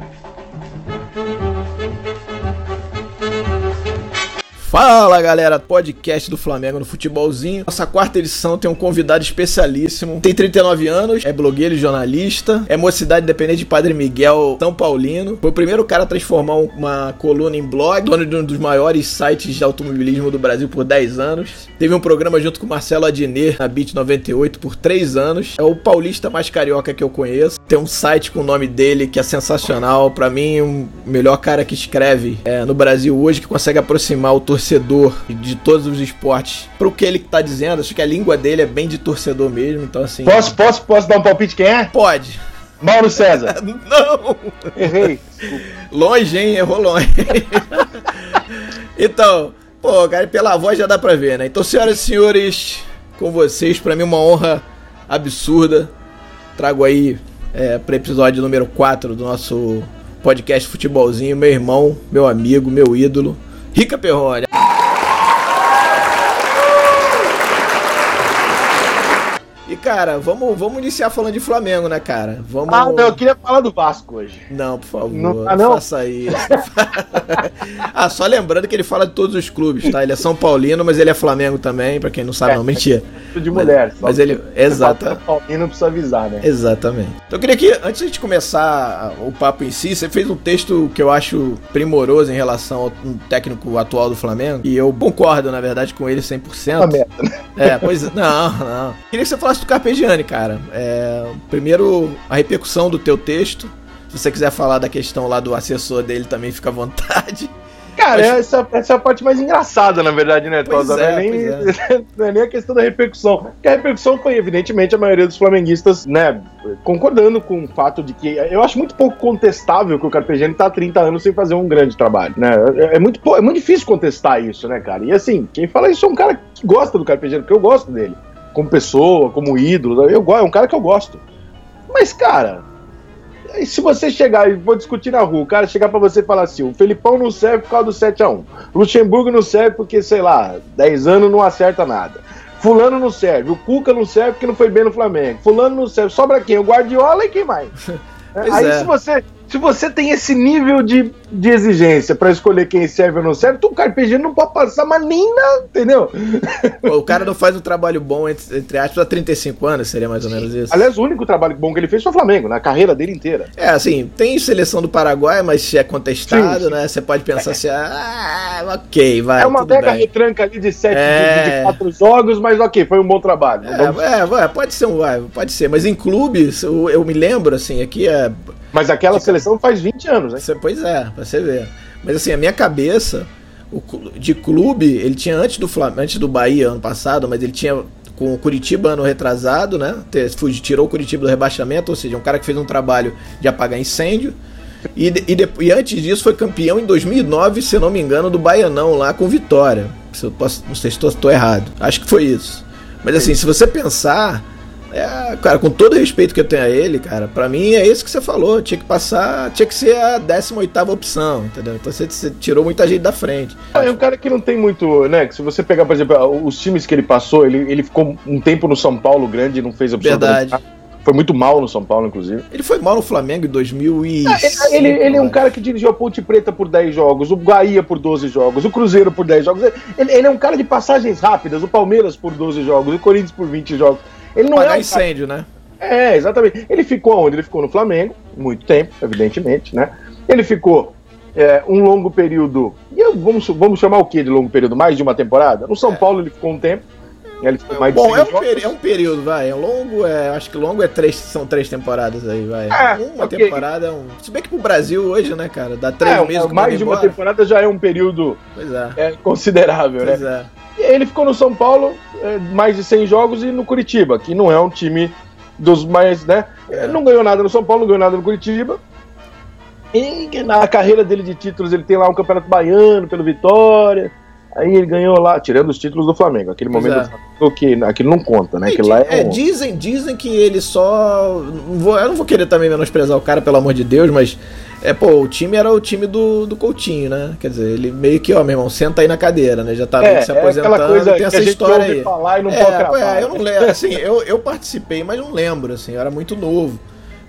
Thank you. Fala galera, podcast do Flamengo no Futebolzinho. Nossa quarta edição tem um convidado especialíssimo. Tem 39 anos, é blogueiro e jornalista, é mocidade independente de Padre Miguel São Paulino. Foi o primeiro cara a transformar uma coluna em blog, dono de um dos maiores sites de automobilismo do Brasil por 10 anos. Teve um programa junto com Marcelo Adnet na Beat 98 por 3 anos. É o paulista mais carioca que eu conheço. Tem um site com o nome dele que é sensacional. Para mim, o um melhor cara que escreve é, no Brasil hoje, que consegue aproximar o torcedor torcedor de todos os esportes pro que ele tá dizendo. Acho que a língua dele é bem de torcedor mesmo, então assim. Posso, posso, posso dar um palpite quem é? Pode. Mauro César. Não! Errei. Longe, hein? Errou longe. então, pô, cara, pela voz já dá pra ver, né? Então, senhoras e senhores, com vocês, para mim uma honra absurda. Trago aí é, para episódio número 4 do nosso podcast Futebolzinho, meu irmão, meu amigo, meu ídolo, Rica Perrone. E cara, vamos, vamos iniciar falando de Flamengo, né, cara? Vamos... Ah, não, eu queria falar do Vasco hoje. Não, por favor, não, ah, não? faça isso. ah, só lembrando que ele fala de todos os clubes, tá? Ele é São Paulino, mas ele é Flamengo também, pra quem não sabe, é, não, mentira. De mulher, mas, mas ele. Exato. São Paulino precisa avisar, né? Exatamente. Então eu queria que, antes de começar o papo em si, você fez um texto que eu acho primoroso em relação ao técnico atual do Flamengo, e eu concordo, na verdade, com ele 100%. Uma merda, né? É, pois não, não. Queria que você falasse do Carpegiani, cara. É, primeiro, a repercussão do teu texto. Se você quiser falar da questão lá do assessor dele, também fica à vontade. Cara, Mas... essa, essa é a parte mais engraçada, na verdade, né, Tosa? É, não, é nem, é. não é nem a questão da repercussão. Porque a repercussão foi, evidentemente, a maioria dos flamenguistas, né, concordando com o fato de que eu acho muito pouco contestável que o Carpegiani tá há 30 anos sem fazer um grande trabalho, né? É, é muito, é muito difícil contestar isso, né, cara? E assim, quem fala isso é um cara que gosta do Carpegiani, porque eu gosto dele como pessoa, como ídolo. Eu, é um cara que eu gosto. Mas, cara, se você chegar e vou discutir na rua, o cara chegar para você e falar assim: o Felipão não serve por causa do 7x1, Luxemburgo não serve porque, sei lá, 10 anos não acerta nada. Fulano não serve, o Cuca não serve porque não foi bem no Flamengo. Fulano não serve, sobra quem? O Guardiola e quem mais? Aí é. se você se você tem esse nível de, de exigência para escolher quem serve ou não serve, tu, o Carpegiani não pode passar mais nem entendeu? o cara não faz um trabalho bom, entre, entre aspas, há 35 anos, seria mais ou menos isso. Aliás, o único trabalho bom que ele fez foi o Flamengo, na carreira dele inteira. É, assim, tem seleção do Paraguai, mas é contestado, sim, sim. né? Você pode pensar é. assim, ah, ok, vai. É uma mega retranca ali de sete, é... de, de, quatro jogos, mas ok, foi um bom trabalho. É, é vai, pode ser um, vai, pode ser, mas em clubes, eu, eu me lembro, assim, aqui é mas aquela seleção faz 20 anos, né? Pois é, pra você ver. Mas assim, a minha cabeça, o, de clube, ele tinha antes do Flam antes do Bahia ano passado, mas ele tinha com o Curitiba ano retrasado, né? Tirou o Curitiba do rebaixamento, ou seja, um cara que fez um trabalho de apagar incêndio. E, e, e antes disso foi campeão em 2009, se não me engano, do Baianão lá com Vitória. Se eu posso, não sei se estou errado. Acho que foi isso. Mas assim, se você pensar, é, cara, com todo o respeito que eu tenho a ele, cara, para mim é isso que você falou. Tinha que passar, tinha que ser a 18 opção, entendeu? Então você, você, tirou muita gente da frente. É um cara que não tem muito, né? Que se você pegar, por exemplo, os times que ele passou, ele, ele ficou um tempo no São Paulo grande e não fez absolutamente Verdade. Foi muito mal no São Paulo, inclusive. Ele foi mal no Flamengo em 2000 e... É, ele, ele é um cara que dirigiu a Ponte Preta por 10 jogos, o Bahia por 12 jogos, o Cruzeiro por 10 jogos. Ele, ele é um cara de passagens rápidas, o Palmeiras por 12 jogos, o Corinthians por 20 jogos. Ele não Pagar é um incêndio, cara... né? É, exatamente. Ele ficou onde? Ele ficou no Flamengo, muito tempo, evidentemente, né? Ele ficou é, um longo período. E vamos, vamos chamar o que de longo período? Mais de uma temporada? No São é. Paulo ele ficou um tempo. Bom, é um, é um, período, vai. É longo, é, acho que longo é três, são três temporadas aí, vai. É, uma okay. temporada é um. Se bem que pro Brasil hoje, né, cara? Dá três é, meses Mais de uma temporada já é um período pois é. é considerável, pois né? É. E ele ficou no São Paulo é, mais de 100 jogos e no Curitiba, que não é um time dos mais, né? Não ganhou nada no São Paulo, não ganhou nada no Curitiba. E na carreira dele de títulos, ele tem lá um Campeonato Baiano pelo Vitória. Aí ele ganhou lá, tirando os títulos do Flamengo. Aquele pois momento é. que aquilo não conta, né? Aquilo lá é, é um... dizem, dizem que ele só. Vou, eu não vou querer também menosprezar o cara, pelo amor de Deus, mas é, pô, o time era o time do, do Coutinho, né? Quer dizer, ele meio que, ó, meu irmão, senta aí na cadeira, né? Já tá é, se aposentando, é coisa tem essa história aí. Falar e não é, pode é, eu não lembro, assim, eu, eu participei, mas não lembro, assim, eu era muito novo.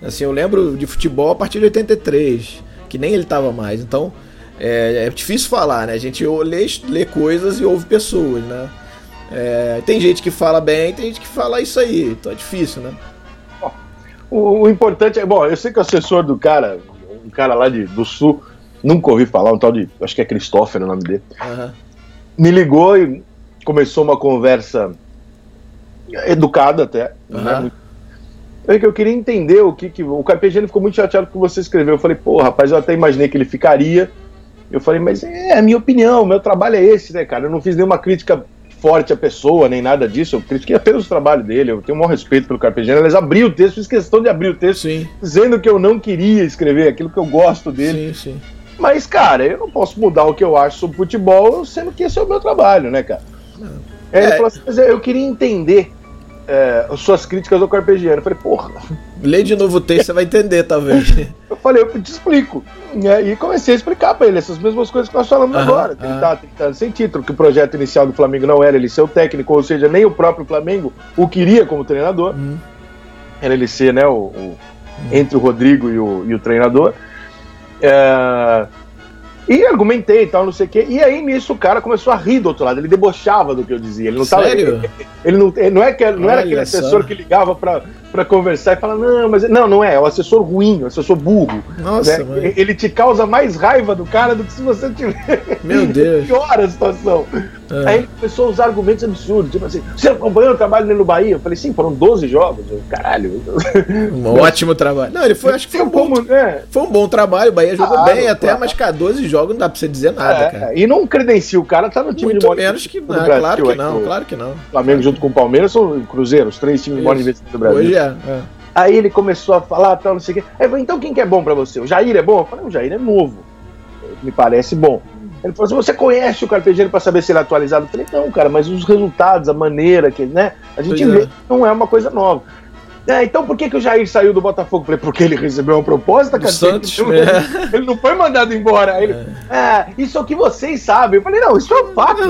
Assim, eu lembro de futebol a partir de 83, que nem ele tava mais. Então, é, é difícil falar, né? A gente lê, lê coisas e ouve pessoas, né? É, tem gente que fala bem, tem gente que fala isso aí, então é difícil, né? O, o, importante é, bom, eu sei que o assessor do cara, um cara lá de, do sul, nunca ouvi falar, um tal de, acho que é Christopher o nome dele, uhum. me ligou e começou uma conversa educada até, uhum. né? É que eu queria entender o que, que o Carpegiani ficou muito chateado com o que você escreveu. Eu falei, pô, rapaz, eu até imaginei que ele ficaria. Eu falei, mas é a minha opinião, meu trabalho é esse, né, cara? Eu não fiz nenhuma crítica forte à pessoa, nem nada disso. Eu critiquei apenas o trabalho dele. Eu tenho um maior respeito pelo Carpegiani. Eles abriu o texto, fiz questão de abrir o texto, sim. dizendo que eu não queria escrever aquilo que eu gosto dele. Sim, sim. Mas, cara, eu não posso mudar o que eu acho sobre futebol, sendo que esse é o meu trabalho, né, cara? É, ele falou assim, mas eu queria entender é, suas críticas ao Carpegiani. Eu falei, porra. Lê de novo o texto, você vai entender, talvez. eu falei, eu te explico. E comecei a explicar pra ele essas mesmas coisas que nós falamos agora. Ele tá tentando sem título, que o projeto inicial do Flamengo não era ele ser o técnico, ou seja, nem o próprio Flamengo o queria como treinador. Hum. Era ele ser, né, o, o hum. entre o Rodrigo e o, e o treinador. É, e argumentei e tal, não sei o quê. E aí, nisso, o cara começou a rir do outro lado. Ele debochava do que eu dizia. Ele não Sério? Tava, ele, ele não, ele não, é que, não era aquele assessor que ligava pra, pra conversar e falava, não, mas. Não, não é. É o assessor ruim, o assessor burro. Nossa, né? Ele te causa mais raiva do cara do que se você tiver. Meu Deus. Piora a situação. É. Aí ele começou a usar argumentos absurdos, tipo assim, você acompanhou o trabalho dele no Bahia? Eu falei, sim, foram 12 jogos. Eu, Caralho. Um ótimo trabalho. Não, ele foi, acho que foi um, bom, como, é. foi um bom trabalho, o Bahia jogou ah, bem até, mas, cara, 12 jogos não dá pra você dizer nada, é, cara. E não credencia, o cara tá no time Muito de menos que não, Brasil, claro que não, claro que não. Flamengo junto com o Palmeiras são Cruzeiro, os três times de maior do Brasil. Hoje é, é. Aí ele começou a falar, tal, não sei o quê. Aí eu falei, então quem que é bom pra você? O Jair é bom? Eu falei, o Jair é novo. Me parece bom. Ele falou assim: você conhece o Carpegiani para saber se ele é atualizado? Eu falei, não, cara, mas os resultados, a maneira que, né? A gente pois vê é. que não é uma coisa nova. É, então por que, que o Jair saiu do Botafogo? Eu falei, porque ele recebeu uma proposta, cara. Santos, ele, é. ele não foi mandado embora. Ele, é. é. isso é o que vocês sabem. Eu falei, não, isso é um fato.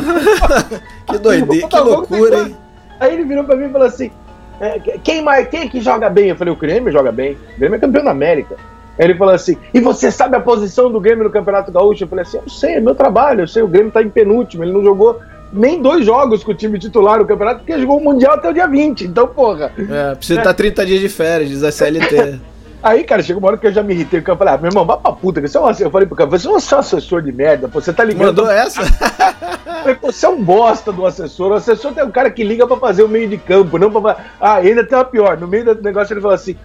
que doideira, que loucura, hein? Aí ele virou pra mim e falou assim: é, quem, mais, quem é que joga bem? Eu falei, o Grêmio joga bem. O Grêmio é campeão da América. Ele falou assim: e você sabe a posição do Grêmio no Campeonato Gaúcho? Eu falei assim: eu sei, é meu trabalho, eu sei, o Grêmio tá em penúltimo, ele não jogou nem dois jogos com o time titular no campeonato, porque jogou o Mundial até o dia 20, então, porra. É, precisa estar é. 30 dias de férias, diz a CLT. Aí, cara, chegou uma hora que eu já me irritei, porque eu falei, ah, meu irmão, vá pra puta, que você é um Eu falei pro cara, você é um assessor de merda, pô, você tá ligando. Mandou essa? eu falei, pô, você é um bosta do assessor. O assessor tem um cara que liga pra fazer o meio de campo, não pra. Ah, ainda tem uma pior. No meio do negócio ele falou assim: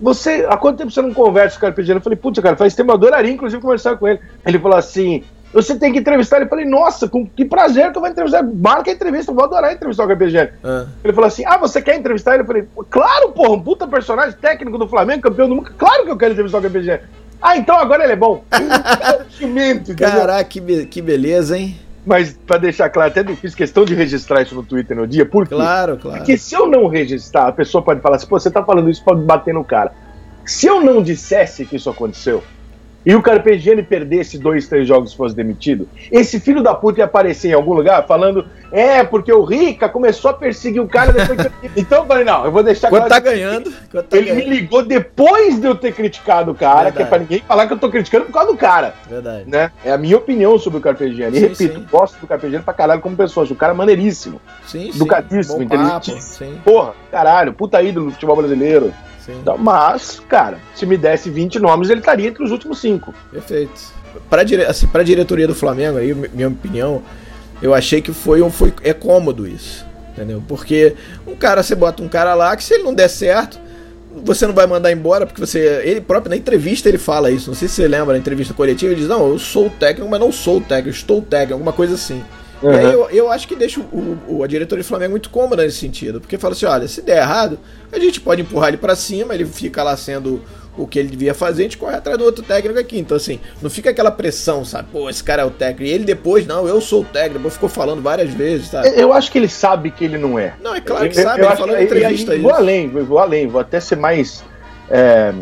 você, há quanto tempo você não conversa com o pedindo? Eu falei, putz, cara, faz tempo, eu adoraria, inclusive, conversar com ele. Ele falou assim, você tem que entrevistar ele. Eu falei, nossa, com que prazer que eu vou entrevistar. Marca a entrevista, eu vou adorar entrevistar o Carpegiani. Ah. Ele falou assim: ah, você quer entrevistar ele? Eu falei, claro, porra, um puta personagem técnico do Flamengo, campeão do mundo. Claro que eu quero entrevistar o Carpegiani. Ah, então agora ele é bom. Caraca, que, be que beleza, hein? Mas para deixar claro, até fiz questão de registrar isso no Twitter no dia, por quê? Claro, claro. Porque se eu não registrar, a pessoa pode falar assim, pô, você tá falando isso, pode bater no cara. Se eu não dissesse que isso aconteceu, e o Carpegiani perdesse dois, três jogos e fosse demitido, esse filho da puta ia aparecer em algum lugar falando, é, porque o Rica começou a perseguir o cara depois que... Então eu falei, não, eu vou deixar Quando tá ganhando. Tá ele ganhando. me ligou depois de eu ter criticado o cara, Verdade. que é pra ninguém falar que eu tô criticando por causa do cara. Verdade. Né? É a minha opinião sobre o Carpegiani. E repito, sim. gosto do Carpegiani pra caralho como pessoa. Acho o cara maneiríssimo. Sim, educadíssimo, inteligentíssimo. Porra, caralho, puta ídolo do futebol brasileiro. Então, mas, cara, se me desse 20 nomes, ele estaria entre os últimos cinco. Perfeito. Para dire... assim, a diretoria do Flamengo, aí, minha opinião, eu achei que foi, um, foi é cômodo isso. Entendeu? Porque um cara, você bota um cara lá que se ele não der certo, você não vai mandar embora, porque você. Ele próprio, na entrevista, ele fala isso. Não sei se você lembra, na entrevista coletiva, ele diz: Não, eu sou o técnico, mas não sou o técnico, estou o técnico, alguma coisa assim. Uhum. E aí eu, eu acho que deixa o, o, a diretoria do Flamengo muito cômoda nesse sentido, porque fala assim: olha, se der errado, a gente pode empurrar ele para cima, ele fica lá sendo o que ele devia fazer, a gente corre atrás do outro técnico aqui. Então, assim, não fica aquela pressão, sabe? Pô, esse cara é o técnico. E ele depois, não, eu sou o técnico. Ficou falando várias vezes, sabe? Eu acho que ele sabe que ele não é. Não, é claro que eu, sabe. Eu, ele falou em entrevista isso. Vou além, vou além, vou até ser mais. É,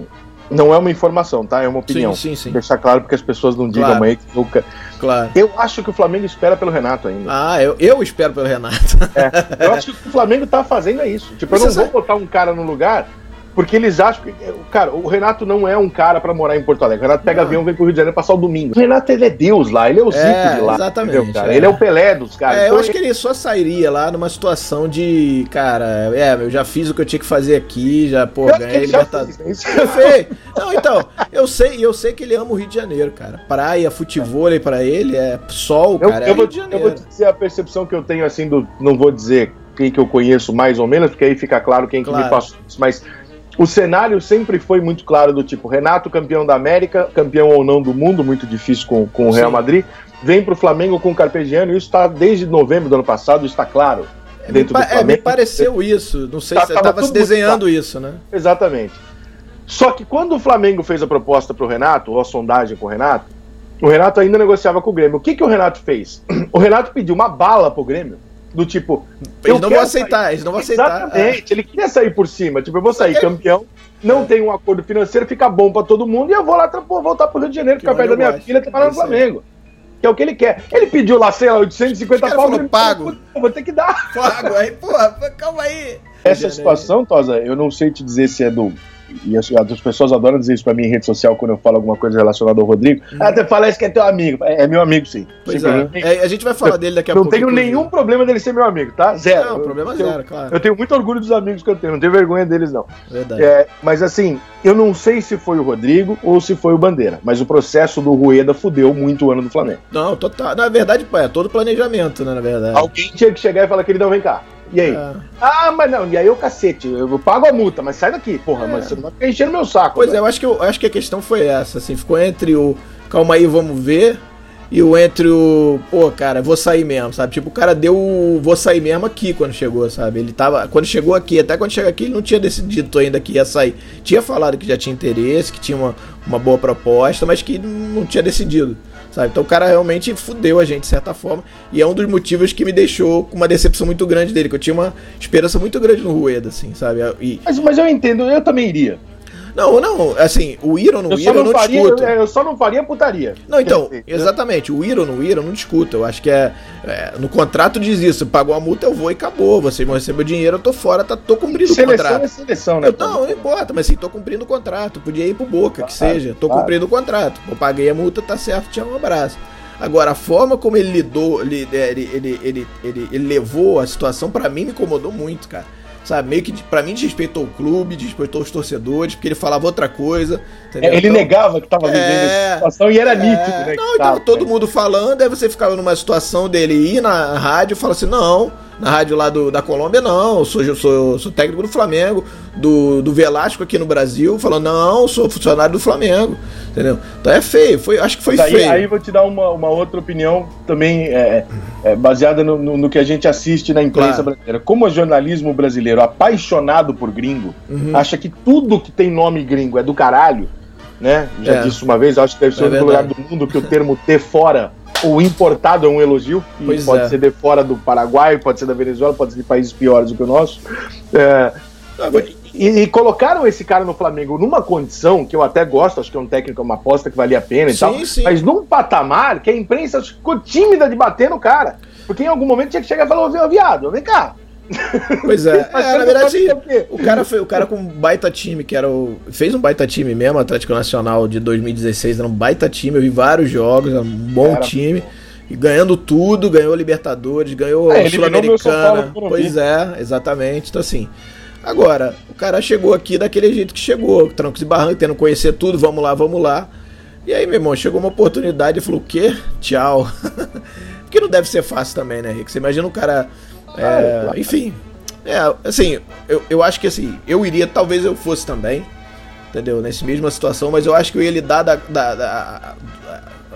não é uma informação, tá? É uma opinião. Sim, sim, sim. Deixar claro porque as pessoas não digam claro. amanhã que nunca. Claro. Eu acho que o Flamengo espera pelo Renato ainda. Ah, eu, eu espero pelo Renato. É, eu acho que o Flamengo tá fazendo é isso. Tipo, eu não vou botar um cara no lugar Porque eles acham que. Cara, o Renato não é um cara para morar em Porto Alegre. O Renato pega não. avião, vem pro Rio de Janeiro passar o domingo. O Renato, ele é Deus lá, ele é o Zico é, de lá. Exatamente. Cara? É. Ele é o Pelé dos caras. É, então, eu acho ele... que ele só sairia lá numa situação de. Cara, é, eu já fiz o que eu tinha que fazer aqui, já, pô, eu ganhei Libertadores. Não, então, eu sei, eu sei que ele ama o Rio de Janeiro, cara. Praia, futebol para ele é sol, cara. Eu, é eu, vou, eu vou dizer a percepção que eu tenho assim do. Não vou dizer quem que eu conheço mais ou menos, porque aí fica claro quem claro. que me passou mas o cenário sempre foi muito claro do tipo, Renato campeão da América, campeão ou não do mundo, muito difícil com, com o Real Sim. Madrid, vem para o Flamengo com o Carpegiani, isso está desde novembro do ano passado, está claro. É, dentro me, do Flamengo. É, me pareceu isso, não sei tá, se você estava se desenhando isso, né? Exatamente. Só que quando o Flamengo fez a proposta para o Renato, ou a sondagem com o Renato, o Renato ainda negociava com o Grêmio. O que, que o Renato fez? O Renato pediu uma bala pro Grêmio do tipo. Eles não vão aceitar, sair. eles não vão aceitar. Exatamente, é. ele queria sair por cima. Tipo, eu vou sair campeão, não é. tem um acordo financeiro, fica bom pra todo mundo e eu vou lá pô, voltar pro Rio de Janeiro, ficar perto da minha filha trabalhar no Flamengo. Que é o que ele quer. Ele pediu lá, sei lá, 850 pau. Falou, pago. vou ter que dar. Pago. Aí, porra, calma aí. Essa situação, Tosa, eu não sei te dizer se é do e as, as, pessoas adoram dizer isso pra mim em rede social quando eu falo alguma coisa relacionada ao Rodrigo. Hum. Ah, você fala isso que é teu amigo. É, é meu amigo, sim. Pois é. é. A gente vai falar dele daqui a não pouco. Não tenho nenhum problema dele ser meu amigo, tá? Zero. Não, problema eu, zero, claro. Eu tenho muito orgulho dos amigos que eu tenho, não tenho vergonha deles, não. Verdade. É, mas assim, eu não sei se foi o Rodrigo ou se foi o Bandeira, mas o processo do Rueda fudeu muito o ano do Flamengo. Não, total. Na verdade, é todo planejamento, né? Na verdade. Alguém tinha que chegar e falar, queridão, vem cá. E aí? É. Ah, mas não, e aí o cacete, eu pago a multa, mas sai daqui, porra, é. mas você não vai ficar enchendo meu saco. Pois é, eu acho, que eu acho que a questão foi essa, assim, ficou entre o calma aí, vamos ver, e o entre o, pô, cara, vou sair mesmo, sabe? Tipo, o cara deu o vou sair mesmo aqui quando chegou, sabe? Ele tava, quando chegou aqui, até quando chega aqui, ele não tinha decidido ainda que ia sair. Tinha falado que já tinha interesse, que tinha uma, uma boa proposta, mas que não tinha decidido. Sabe? Então o cara realmente fudeu a gente de certa forma. E é um dos motivos que me deixou com uma decepção muito grande dele, que eu tinha uma esperança muito grande no Rueda, assim, sabe? E... Mas, mas eu entendo, eu também iria. Não, não, assim, o ir ou não ir, eu não faria, discuto. Eu, eu, só não faria putaria. Não, então, exatamente, o ir ou não ir, eu não discuto. Eu acho que é, é, No contrato diz isso, pagou a multa, eu vou e acabou. Vocês vão receber o dinheiro, eu tô fora, tá, tô cumprindo seleção o contrato. É seleção, né? Eu, não, não importa, mas assim, tô cumprindo o contrato. Podia ir pro boca, que seja. Tô cumprindo o contrato. Eu paguei a multa, tá certo, tinha um abraço. Agora, a forma como ele lidou, ele, ele, ele, ele, ele, ele levou a situação, para mim, me incomodou muito, cara sabe? Meio que para mim desrespeitou o clube, desrespeitou os torcedores, porque ele falava outra coisa. É, ele então, negava que tava vivendo é, essa situação e era é, nítido, né? Não, então tava, todo né? mundo falando, aí você ficava numa situação dele ir na rádio e falar assim: não, na rádio lá do, da Colômbia, não, eu sou, eu sou, sou técnico do Flamengo, do, do Velasco aqui no Brasil, falou, não, sou funcionário do Flamengo, entendeu? Então é feio, foi, acho que foi Daí, feio. Aí vou te dar uma, uma outra opinião também é, é, baseada no, no, no, que a gente assiste na imprensa claro. brasileira. Como o jornalismo brasileiro, apaixonado por gringo, uhum. acha que tudo que tem nome gringo é do caralho, né? Já é. disse uma vez, acho que deve ser é o único lugar do mundo que o termo ter fora o importado é um elogio, e pode é. ser de fora do Paraguai, pode ser da Venezuela, pode ser de países piores do que o nosso. É, e, e, colocaram esse cara no Flamengo numa condição que eu até gosto, acho que é um técnico, uma aposta que valia a pena e sim, tal, sim. mas num patamar que a imprensa ficou tímida de bater no cara. Porque em algum momento tinha que chegar e falar, ô viado, vem cá, Pois é, é na verdade, o cara foi o cara com um baita time, que era o. Fez um baita time mesmo, Atlético Nacional de 2016, era um baita time, eu vi vários jogos, era um bom era, time. E ganhando tudo, ganhou Libertadores, ganhou é, Sul-Americana. Pois é, exatamente. Então assim. Agora, o cara chegou aqui daquele jeito que chegou, trancos e barrancos, tendo conhecer tudo, vamos lá, vamos lá. E aí, meu irmão, chegou uma oportunidade e falou: o quê? Tchau. Porque não deve ser fácil também, né, Rick? Você imagina um cara é, enfim, é, assim, eu, eu acho que assim, eu iria, talvez eu fosse também, entendeu? Nessa mesma situação, mas eu acho que eu ia lidar da, da, da,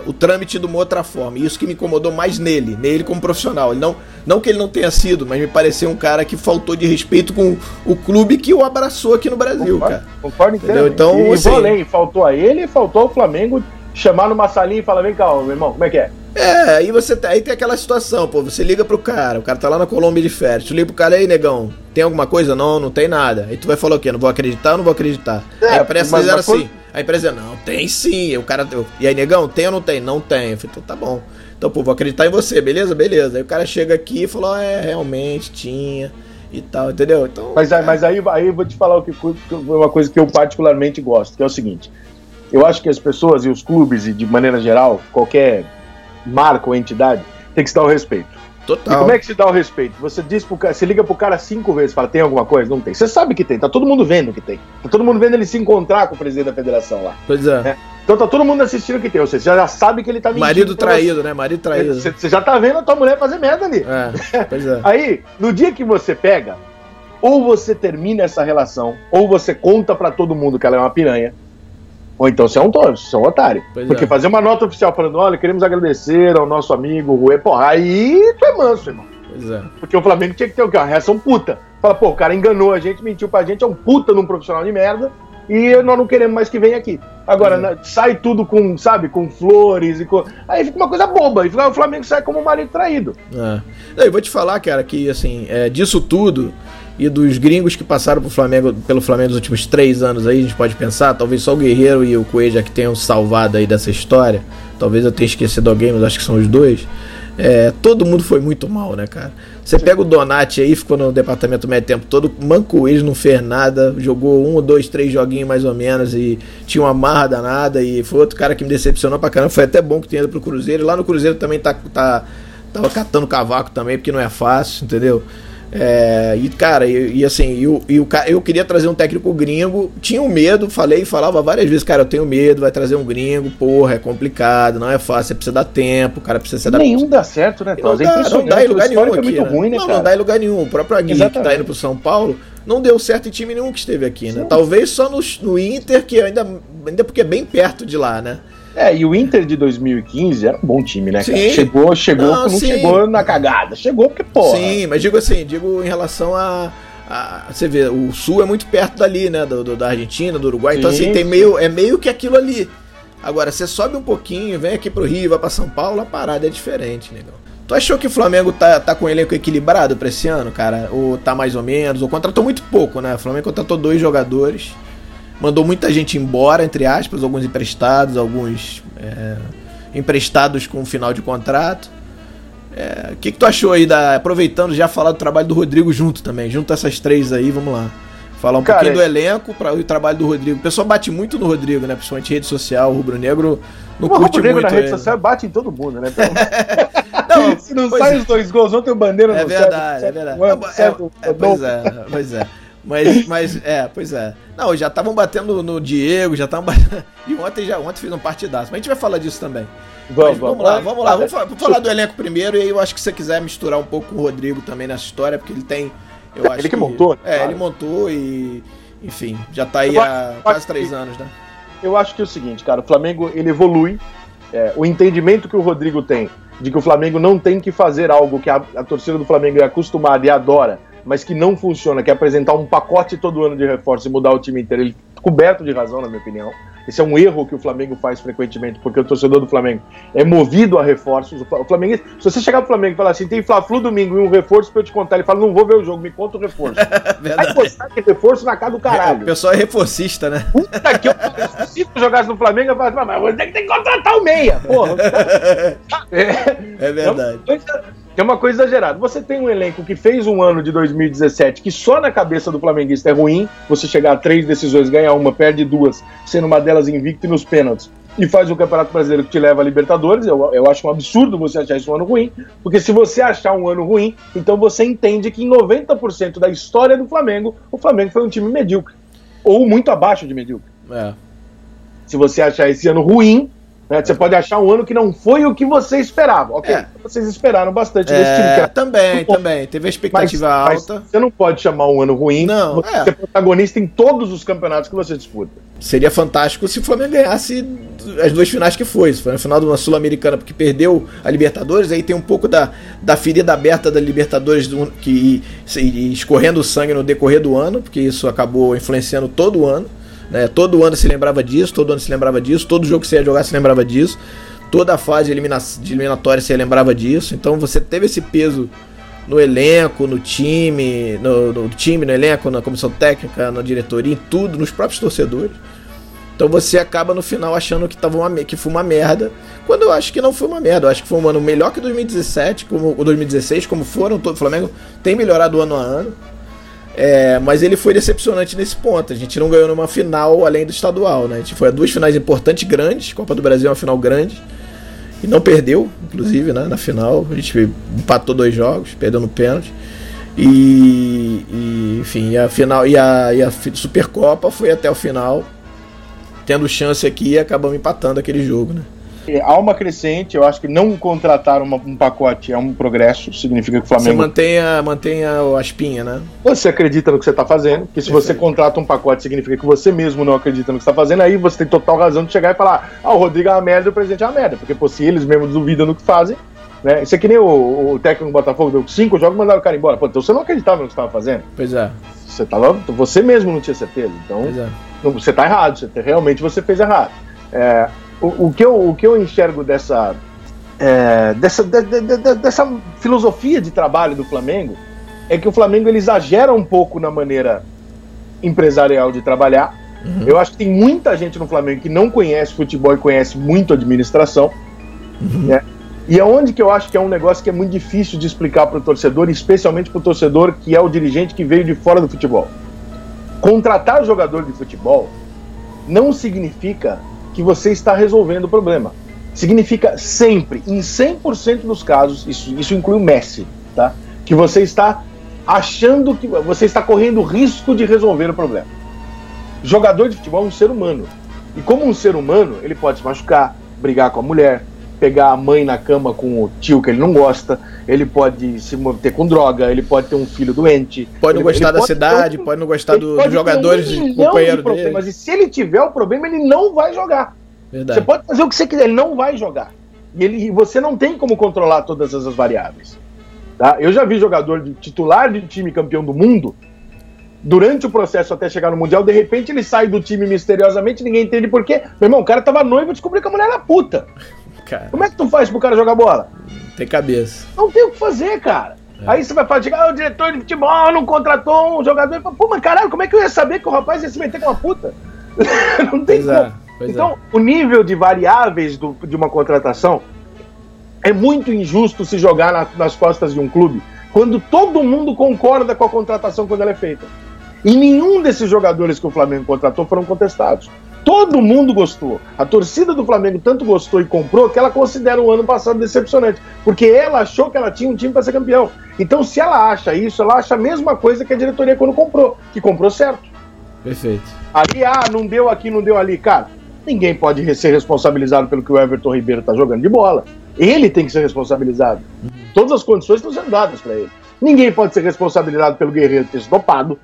o trâmite de uma outra forma. E isso que me incomodou mais nele, nele como profissional. Ele não, não que ele não tenha sido, mas me pareceu um cara que faltou de respeito com o clube que o abraçou aqui no Brasil, concordo, cara. Concordo entendeu? Então, e, assim, além, faltou a ele, faltou ao Flamengo chamar numa salinha e falar: vem cá, meu irmão, como é que é? É, aí você aí tem aquela situação, pô, você liga pro cara, o cara tá lá na Colômbia de férias, tu liga pro cara, aí, negão, tem alguma coisa? Não, não tem nada. Aí tu vai falar o quê? Não vou acreditar ou não vou acreditar? É, a imprensa fizeram assim. A empresa, não, tem sim. O cara, e aí, negão, tem ou não tem? Não tem. Eu falei, então tá bom. Então, pô, vou acreditar em você, beleza? Beleza. Aí o cara chega aqui e falou, é, realmente tinha. e tal, entendeu? Então, mas, é. mas aí, aí eu vou te falar o que, uma coisa que eu particularmente gosto, que é o seguinte. Eu acho que as pessoas e os clubes, e de maneira geral, qualquer marca ou entidade, tem que se dar o respeito. Total. E como é que se dá o respeito? Você diz pro cara, você liga pro cara cinco vezes, fala, tem alguma coisa? Não tem. Você sabe que tem, tá todo mundo vendo que tem. Tá todo mundo vendo ele se encontrar com o presidente da federação lá. Pois é. Né? Então tá todo mundo assistindo que tem. Ou seja, você já sabe que ele tá mentindo. Marido traído, né? Marido traído. Você, você, já tá vendo a tua mulher fazer merda ali. É, pois é. Aí, no dia que você pega, ou você termina essa relação, ou você conta para todo mundo que ela é uma piranha, ou então você é um tolo, você é um otário. Pois Porque é. fazer uma nota oficial falando, olha, queremos agradecer ao nosso amigo Rui, porra, aí tu é manso, irmão. Pois é. Porque o Flamengo tinha que ter o quê? Uma reação puta. Fala, pô, o cara enganou a gente, mentiu pra gente, é um puta num profissional de merda, e nós não queremos mais que venha aqui. Agora, uhum. sai tudo com, sabe, com flores e com. Aí fica uma coisa boba. E o Flamengo sai como um marido traído. É. Eu vou te falar, cara, que assim, é, disso tudo e dos gringos que passaram Flamengo, pelo Flamengo nos últimos três anos aí, a gente pode pensar, talvez só o Guerreiro e o Coelho que tenham salvado aí dessa história. Talvez eu tenha esquecido alguém, mas acho que são os dois. É, todo mundo foi muito mal, né, cara? Você pega o Donati aí, ficou no departamento médio tempo todo, mancoejo, não fez nada, jogou um, dois, três joguinhos mais ou menos e tinha uma marra danada e foi outro cara que me decepcionou pra caramba. Foi até bom que tenha ido pro Cruzeiro. E lá no Cruzeiro também tá, tá, tava catando cavaco também, porque não é fácil, entendeu? É, e cara, e, e assim, e o, e o, eu queria trazer um técnico gringo, tinha um medo, falei, falava várias vezes, cara, eu tenho medo, vai trazer um gringo, porra, é complicado, não é fácil, você precisa dar tempo, o cara precisa se adaptar. Nenhum dá certo, né, Não, dá, não dá em lugar nenhum aqui, é muito né? ruim, né, não, não dá em lugar nenhum. O próprio Aguirre que tá indo pro São Paulo, não deu certo em time nenhum que esteve aqui, né? Sim. Talvez só no, no Inter, que ainda, ainda porque é bem perto de lá, né? É, e o Inter de 2015 era um bom time, né, cara? Chegou, chegou, não, não chegou na cagada. Chegou porque, pô. Sim, mas digo assim, digo em relação a. a você vê, o sul é muito perto dali, né? Do, do da Argentina, do Uruguai. Sim, então, assim, tem meio, é meio que aquilo ali. Agora, você sobe um pouquinho, vem aqui pro Rio, vai pra São Paulo, a parada é diferente, negão. Tu achou que o Flamengo tá, tá com um elenco equilibrado pra esse ano, cara? Ou tá mais ou menos? Ou contratou muito pouco, né? O Flamengo contratou dois jogadores mandou muita gente embora, entre aspas, alguns emprestados, alguns é, emprestados com final de contrato. É, o que, que tu achou aí, da, aproveitando já falar do trabalho do Rodrigo junto também, junto essas três aí, vamos lá. Falar um Cara, pouquinho do elenco para o trabalho do Rodrigo. O pessoal bate muito no Rodrigo, né? Principalmente rede social, o Rubro Negro não o curte Rubro Negro muito. na rede ele. social bate em todo mundo, né? não, Se não sai é. os dois gols, ontem o bandeira é verdade, É verdade, é verdade. É, é, pois é, pois é. Mas, mas, é, pois é. Não, já estavam batendo no Diego, já estavam batendo. E ontem já ontem fiz um partidaço. Mas a gente vai falar disso também. Vamos, vamos, vamos lá, vamos lá. Vamos falar, vamos falar do elenco primeiro. E aí eu acho que se você quiser misturar um pouco com o Rodrigo também nessa história, porque ele tem. Eu acho ele que, que montou. É, claro. ele montou e. Enfim, já tá aí há quase três anos, né? Eu acho que é o seguinte, cara, o Flamengo ele evolui. É, o entendimento que o Rodrigo tem de que o Flamengo não tem que fazer algo que a, a torcida do Flamengo é acostumada e adora mas que não funciona, que é apresentar um pacote todo ano de reforço e mudar o time inteiro. Ele coberto de razão, na minha opinião. Esse é um erro que o Flamengo faz frequentemente, porque o torcedor do Flamengo é movido a reforços. O Flamengo, se você chegar pro Flamengo e falar assim, tem Fla-Flu domingo e um reforço pra eu te contar, ele fala, não vou ver o jogo, me conta o reforço. Vai postar que reforço na casa do caralho. O pessoal é reforcista, né? Puta que eu, se tu jogasse no Flamengo, eu falo, mas você tem que contratar o meia, porra. É, é verdade. Então, que é uma coisa exagerada. Você tem um elenco que fez um ano de 2017 que só na cabeça do flamenguista é ruim. Você chegar a três decisões, ganhar uma, perde duas, sendo uma delas invicta e nos pênaltis. E faz o Campeonato Brasileiro que te leva a Libertadores. Eu, eu acho um absurdo você achar isso um ano ruim. Porque se você achar um ano ruim, então você entende que em 90% da história do Flamengo, o Flamengo foi um time medíocre. Ou muito abaixo de medíocre. É. Se você achar esse ano ruim, né? Você pode achar um ano que não foi o que você esperava. Ok, é. vocês esperaram bastante é, desse time. Que também, também. Teve a expectativa mas, alta. Mas você não pode chamar um ano ruim. Não, você é. ser protagonista em todos os campeonatos que você disputa. Seria fantástico se o Flamengo ganhasse as duas finais que foi. Foi no final de uma Sul-Americana, porque perdeu a Libertadores, aí tem um pouco da, da ferida aberta da Libertadores do, que, escorrendo o sangue no decorrer do ano, porque isso acabou influenciando todo o ano. Né? Todo ano se lembrava disso, todo ano se lembrava disso, todo jogo que você ia jogar se lembrava disso, toda a fase de, elimina de eliminatória se lembrava disso. Então você teve esse peso no elenco, no time, no, no, time, no elenco, na comissão técnica, na diretoria, em tudo, nos próprios torcedores. Então você acaba no final achando que, tava uma, que foi uma merda, quando eu acho que não foi uma merda. Eu acho que foi um ano melhor que 2017, como o 2016, como foram todo o Flamengo tem melhorado ano a ano. É, mas ele foi decepcionante nesse ponto. A gente não ganhou numa final além do estadual, né? A gente foi a duas finais importantes, grandes. Copa do Brasil é uma final grande. E não perdeu, inclusive, né? Na final. A gente empatou dois jogos, perdeu no pênalti. E, e, enfim, a final e a, e a Supercopa foi até o final, tendo chance aqui e acabamos empatando aquele jogo, né? Há uma crescente, eu acho que não contratar uma, um pacote é um progresso, significa que o Flamengo. Você mantenha, mantenha a espinha, né? Você acredita no que você está fazendo, porque se você contrata um pacote, significa que você mesmo não acredita no que está fazendo, aí você tem total razão de chegar e falar: ah, o Rodrigo é uma merda e o presidente é uma merda, porque pô, se eles mesmos duvidam no que fazem. Né? Isso é que nem o, o técnico do Botafogo deu cinco jogos e mandaram o cara embora. Pô, então você não acreditava no que estava fazendo. Pois é. Você, tava, você mesmo não tinha certeza. Então, é. não, você está errado. Você, realmente você fez errado. É, o, o, que eu, o que eu enxergo dessa, é, dessa, de, de, de, dessa filosofia de trabalho do Flamengo é que o Flamengo ele exagera um pouco na maneira empresarial de trabalhar. Uhum. Eu acho que tem muita gente no Flamengo que não conhece futebol e conhece muito administração. Uhum. Né? E é onde que eu acho que é um negócio que é muito difícil de explicar para o torcedor, especialmente para o torcedor que é o dirigente que veio de fora do futebol. Contratar jogador de futebol não significa que você está resolvendo o problema. Significa sempre, em 100% dos casos, isso, isso inclui o Messi, tá? que você está achando que você está correndo risco de resolver o problema. Jogador de futebol é um ser humano. E como um ser humano, ele pode se machucar, brigar com a mulher, pegar a mãe na cama com o tio que ele não gosta, ele pode se meter com droga, ele pode ter um filho doente. Pode não gostar da pode cidade, um, pode não gostar do, dos jogadores, um companheiro de dele. Mas e se ele tiver o problema, ele não vai jogar. Verdade. Você pode fazer o que você quiser, ele não vai jogar. E ele, você não tem como controlar todas essas variáveis. Tá? Eu já vi jogador de titular de time campeão do mundo, durante o processo até chegar no Mundial, de repente ele sai do time misteriosamente, ninguém entende por quê. Meu irmão, o cara tava noivo e descobriu que a mulher era puta. Cara. Como é que tu faz pro cara jogar bola? Tem cabeça. Não tem o que fazer, cara. É. Aí você vai falar, ah, o diretor de futebol não contratou um jogador. Pô, mas caralho, como é que eu ia saber que o rapaz ia se meter com uma puta? não tem pois como. É, então, é. o nível de variáveis do, de uma contratação é muito injusto se jogar na, nas costas de um clube quando todo mundo concorda com a contratação quando ela é feita. E nenhum desses jogadores que o Flamengo contratou foram contestados. Todo mundo gostou. A torcida do Flamengo tanto gostou e comprou que ela considera o ano passado decepcionante, porque ela achou que ela tinha um time para ser campeão. Então, se ela acha isso, ela acha a mesma coisa que a diretoria quando comprou, que comprou certo. Perfeito. Ali, ah, não deu aqui, não deu ali. Cara, ninguém pode ser responsabilizado pelo que o Everton Ribeiro está jogando de bola. Ele tem que ser responsabilizado. Uhum. Todas as condições estão sendo dadas para ele. Ninguém pode ser responsabilizado pelo Guerreiro ter se dopado,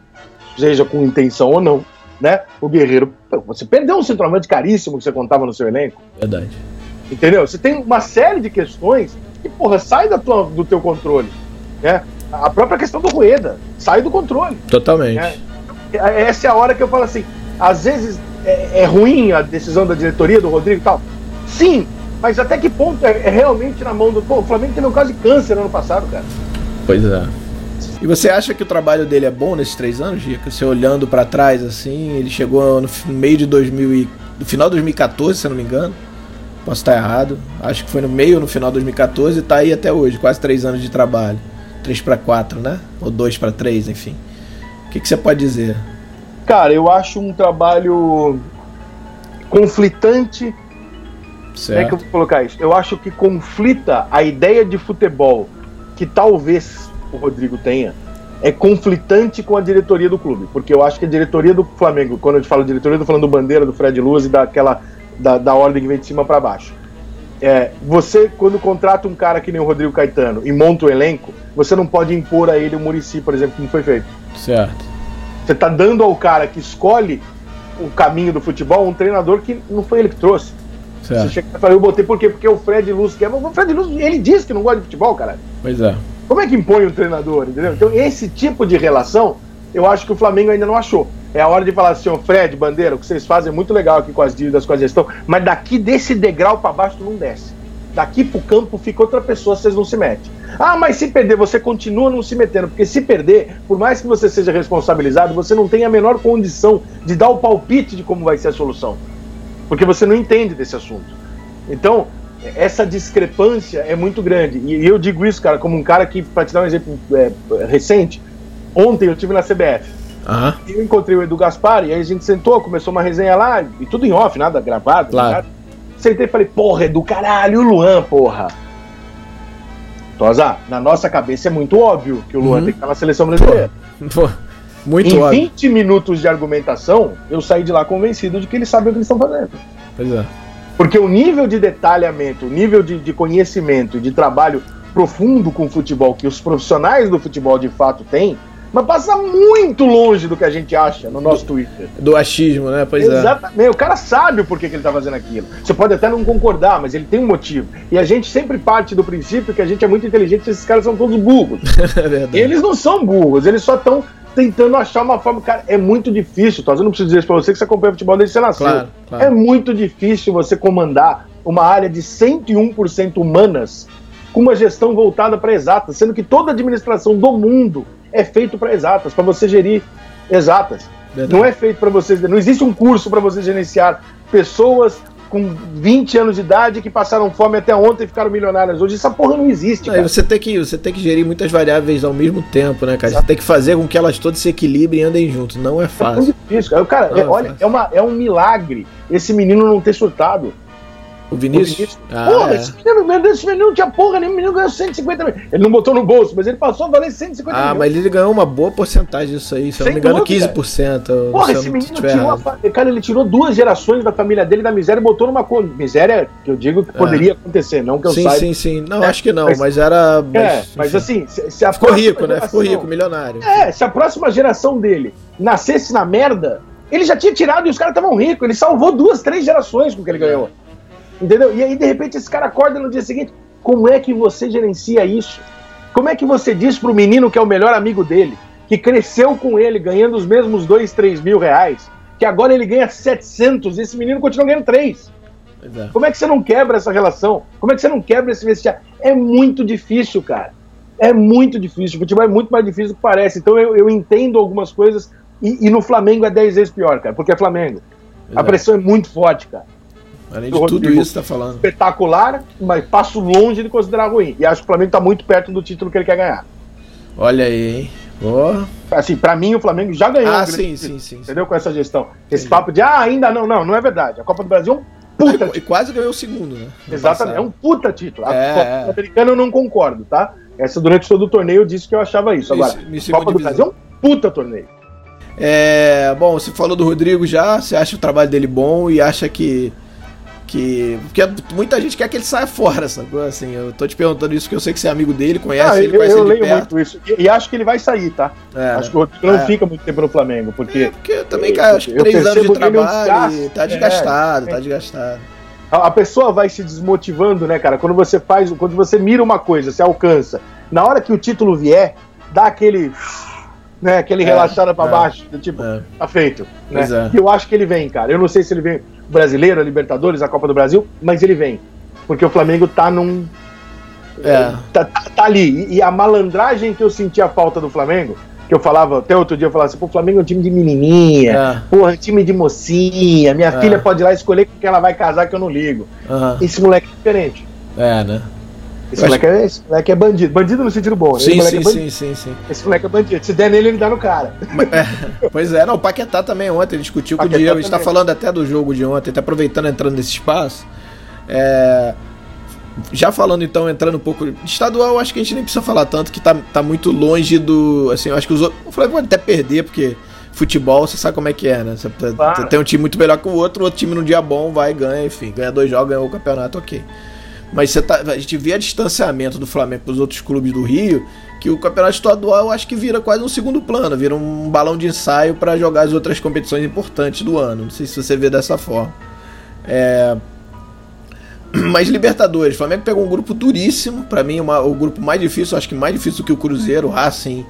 seja com intenção ou não né? O Guerreiro, você perdeu um centroavante caríssimo que você contava no seu elenco. Verdade. Entendeu? Você tem uma série de questões que, porra, sai da tua, do teu controle. Né? A própria questão do Rueda sai do controle. Totalmente. Né? Essa é a hora que eu falo assim: às vezes é, é, ruim a decisão da diretoria do Rodrigo e tal. Sim, mas até que ponto é, é realmente na mão do. Pô, o Flamengo teve um caso de câncer ano passado, cara. Pois é. E você acha que o trabalho dele é bom nesses três anos, Gica? Você olhando para trás assim, ele chegou no meio de 2000 e, no final de 2014, se eu não me engano. Posso estar errado. Acho que foi no meio ou no final de 2014 e tá aí até hoje, quase três anos de trabalho. Três para quatro, né? Ou dois para três, enfim. O que, que você pode dizer? Cara, eu acho um trabalho conflitante. Certo. Como é que eu vou colocar isso? Eu acho que conflita a ideia de futebol que talvez o Rodrigo tenha é conflitante com a diretoria do clube, porque eu acho que a diretoria do Flamengo, quando eu falo diretoria, eu tô falando do Bandeira, do Fred Luz e daquela da, da ordem que vem de cima para baixo. É, você, quando contrata um cara que nem o Rodrigo Caetano e monta o elenco, você não pode impor a ele o Murici, por exemplo, como foi feito. Certo. Você tá dando ao cara que escolhe o caminho do futebol um treinador que não foi ele que trouxe. Certo. Você chega e fala, eu botei por quê? Porque o Fred Luz quer. O Fred Luz, ele diz que não gosta de futebol, cara. Pois é. Como é que impõe o treinador, entendeu? Então, esse tipo de relação, eu acho que o Flamengo ainda não achou. É a hora de falar assim, ô Fred, Bandeira, o que vocês fazem é muito legal aqui com as dívidas, com a gestão, mas daqui desse degrau para baixo tu não desce. Daqui pro campo fica outra pessoa, vocês não se metem. Ah, mas se perder, você continua não se metendo, porque se perder, por mais que você seja responsabilizado, você não tem a menor condição de dar o palpite de como vai ser a solução. Porque você não entende desse assunto. Então, essa discrepância é muito grande. E eu digo isso, cara, como um cara que, para te dar um exemplo é, recente, Ontem eu tive na CBF. Aham. E eu encontrei o Edu Gaspar e aí a gente sentou, começou uma resenha lá, e tudo em off, nada gravado. Claro. nada. Sentei e falei, porra, Edu, caralho, o Luan, porra. Tosa, na nossa cabeça é muito óbvio que o Luan Uhum. tem que estar na seleção brasileira. Pô, muito em óbvio. 20 minutos de argumentação, eu saí de lá convencido de que eles sabem o que eles estão fazendo. Pois é. Porque o nível de detalhamento, o nível de, de conhecimento, de trabalho profundo com o futebol que os profissionais do futebol de fato têm, mas passa muito longe do que a gente acha no nosso Twitter. Do achismo, né? Pois é. Exatamente. O cara sabe o porquê que ele tá fazendo aquilo. Você pode até não concordar, mas ele tem um motivo. E a gente sempre parte do princípio que a gente é muito inteligente e esses caras são todos burros. É verdade. E eles não são burros, eles só estão tentando achar uma forma. Cara, é muito difícil, Toz. Eu não preciso dizer isso pra você que você acompanha futebol desde que você nasceu. Claro, claro. É muito difícil você comandar uma área de 101% humanas com uma gestão voltada para exatas, sendo que toda a administração do mundo é feito para exatas, para você gerir exatas. Verdade. Não é feito para vocês. Não existe um curso para você gerenciar pessoas com 20 anos de idade que passaram fome até ontem e ficaram milionárias hoje. Essa porra não existe, cara. você tem, que, você tem que gerir muitas variáveis ao mesmo tempo, né, cara? Você tem que fazer com que elas todas se equilibrem e andem juntos. Não é É fácil. muito difícil. cara. Cara, é, é olha, fácil. é, uma, é um milagre esse menino não ter surtado. O O Vinícius? Ah, porra, é. esse menino, meu Deus, esse menino não tinha porra nenhuma, o menino ganhou 150 mil. Ele não botou no bolso, mas ele passou a valer 150 Ah, mil. mas ele ganhou uma boa porcentagem disso aí. Se eu não me engano, dúvida. 15%. eu- Porra, esse menino tirou, a errado. cara, ele tirou duas gerações da família dele da miséria e botou numa miséria que eu digo que poderia acontecer, não que eu Sim, saiba. sim, sim. Não, É, acho que não, mas- mas, era. É, mas assim, se, se a Ficou rico, né? Ficou geração- rico, milionário. É, se a próxima geração dele nascesse na merda, ele já tinha tirado e os caras estavam ricos. Ele salvou duas, três gerações com o que ele ganhou. Entendeu? E aí, de repente, esse cara acorda no dia seguinte. Como é que você gerencia isso? Como é que você diz pro menino que é o melhor amigo dele, que cresceu com ele ganhando os mesmos dois, três mil reais, que agora ele ganha 700 e esse menino continua ganhando três? É. Como é que você não quebra essa relação? Como é que você não quebra esse vestiário? É muito difícil, cara. É muito difícil. O futebol é muito mais difícil do que parece. Então eu, eu entendo algumas coisas e, e no Flamengo é 10 vezes pior, cara, porque é Flamengo. A Exato. pressão é muito forte, cara. Além de tudo Rodrigo. isso, tá falando. Espetacular, mas passo longe de considerar ruim. E acho que o Flamengo tá muito perto do título que ele quer ganhar. Olha aí, hein? Porra. Assim, pra mim o Flamengo já ganhou. Ah, sim, título, sim, sim. Entendeu? Com essa gestão. Esse Entendi. papo de, ah, ainda não, não, não é verdade. A Copa do Brasil é um puta E título. quase ganhou o segundo, né? No Exatamente, é um passado. puta título. A É, Copa é. Sul-Americana eu não concordo, tá? Essa durante todo o torneio eu disse que eu achava isso. Agora, Isso, Copa do. Brasil é um puta torneio. É, bom, você falou do Rodrigo já, você acha o trabalho dele bom e acha que. Que porque muita gente quer que ele saia fora, sacou? Assim, eu tô te perguntando isso porque eu sei que você é amigo dele, conhece Ah, ele, eu, conhece eu ele de leio perto. muito isso. E, e acho que ele vai sair, tá? É, acho que o Rodrigo não É. fica muito tempo no Flamengo, porque É, porque também, Eu- cara, acho que eu três anos de é um trabalho e desgaste. tá desgastado, É, tá é. desgastado. a, a pessoa vai se desmotivando, né, cara? Quando você faz, quando você mira uma coisa, você alcança. Na hora que o título vier, dá aquele. Né, aquele É, relaxada pra é. baixo, do tipo, É. tá feito. Né? É. E eu acho que ele vem, cara. Eu não sei se ele vem o brasileiro, a Libertadores, a Copa do Brasil, mas ele vem. Porque o Flamengo tá num. É. Tá, tá- tá ali. E, a malandragem que eu senti a falta do Flamengo, que eu falava, até outro dia eu falava assim, pô, o Flamengo é um time de menininha, É. porra, é time de mocinha, minha É. filha pode ir lá escolher com quem ela vai casar que eu não ligo. Aham. Esse moleque é diferente. É, né? Esse moleque, é, esse moleque é bandido. Bandido no sentido bom. né? Sim, esse, sim, é sim, sim, sim. esse moleque é bandido. Se der nele, ele dá no cara. É, pois é, não, o Paquetá também ontem, ele discutiu com o Paquetá Diego, a gente tá falando até do jogo de ontem, tá aproveitando entrando nesse espaço. É, já falando então, entrando um pouco. Estadual, acho que a gente nem precisa falar tanto, que tá, tá muito longe do. Assim, acho que os outros. O Flamengo pode até perder, porque futebol, você sabe como é que é, né? Você tá- Claro. tem um time muito melhor que o outro, o outro time num dia bom vai e ganha, enfim, ganha dois jogos, ganhou o campeonato, ok. Mas você tá, a gente vê o distanciamento do Flamengo para os outros clubes do Rio, que o campeonato estadual acho que vira quase um segundo plano, vira um balão de ensaio para jogar as outras competições importantes do ano. Não sei se você vê dessa forma. É... Mas Libertadores, o Flamengo pegou um grupo duríssimo, para mim uma- o grupo mais difícil, acho que mais difícil que o Cruzeiro, Racing,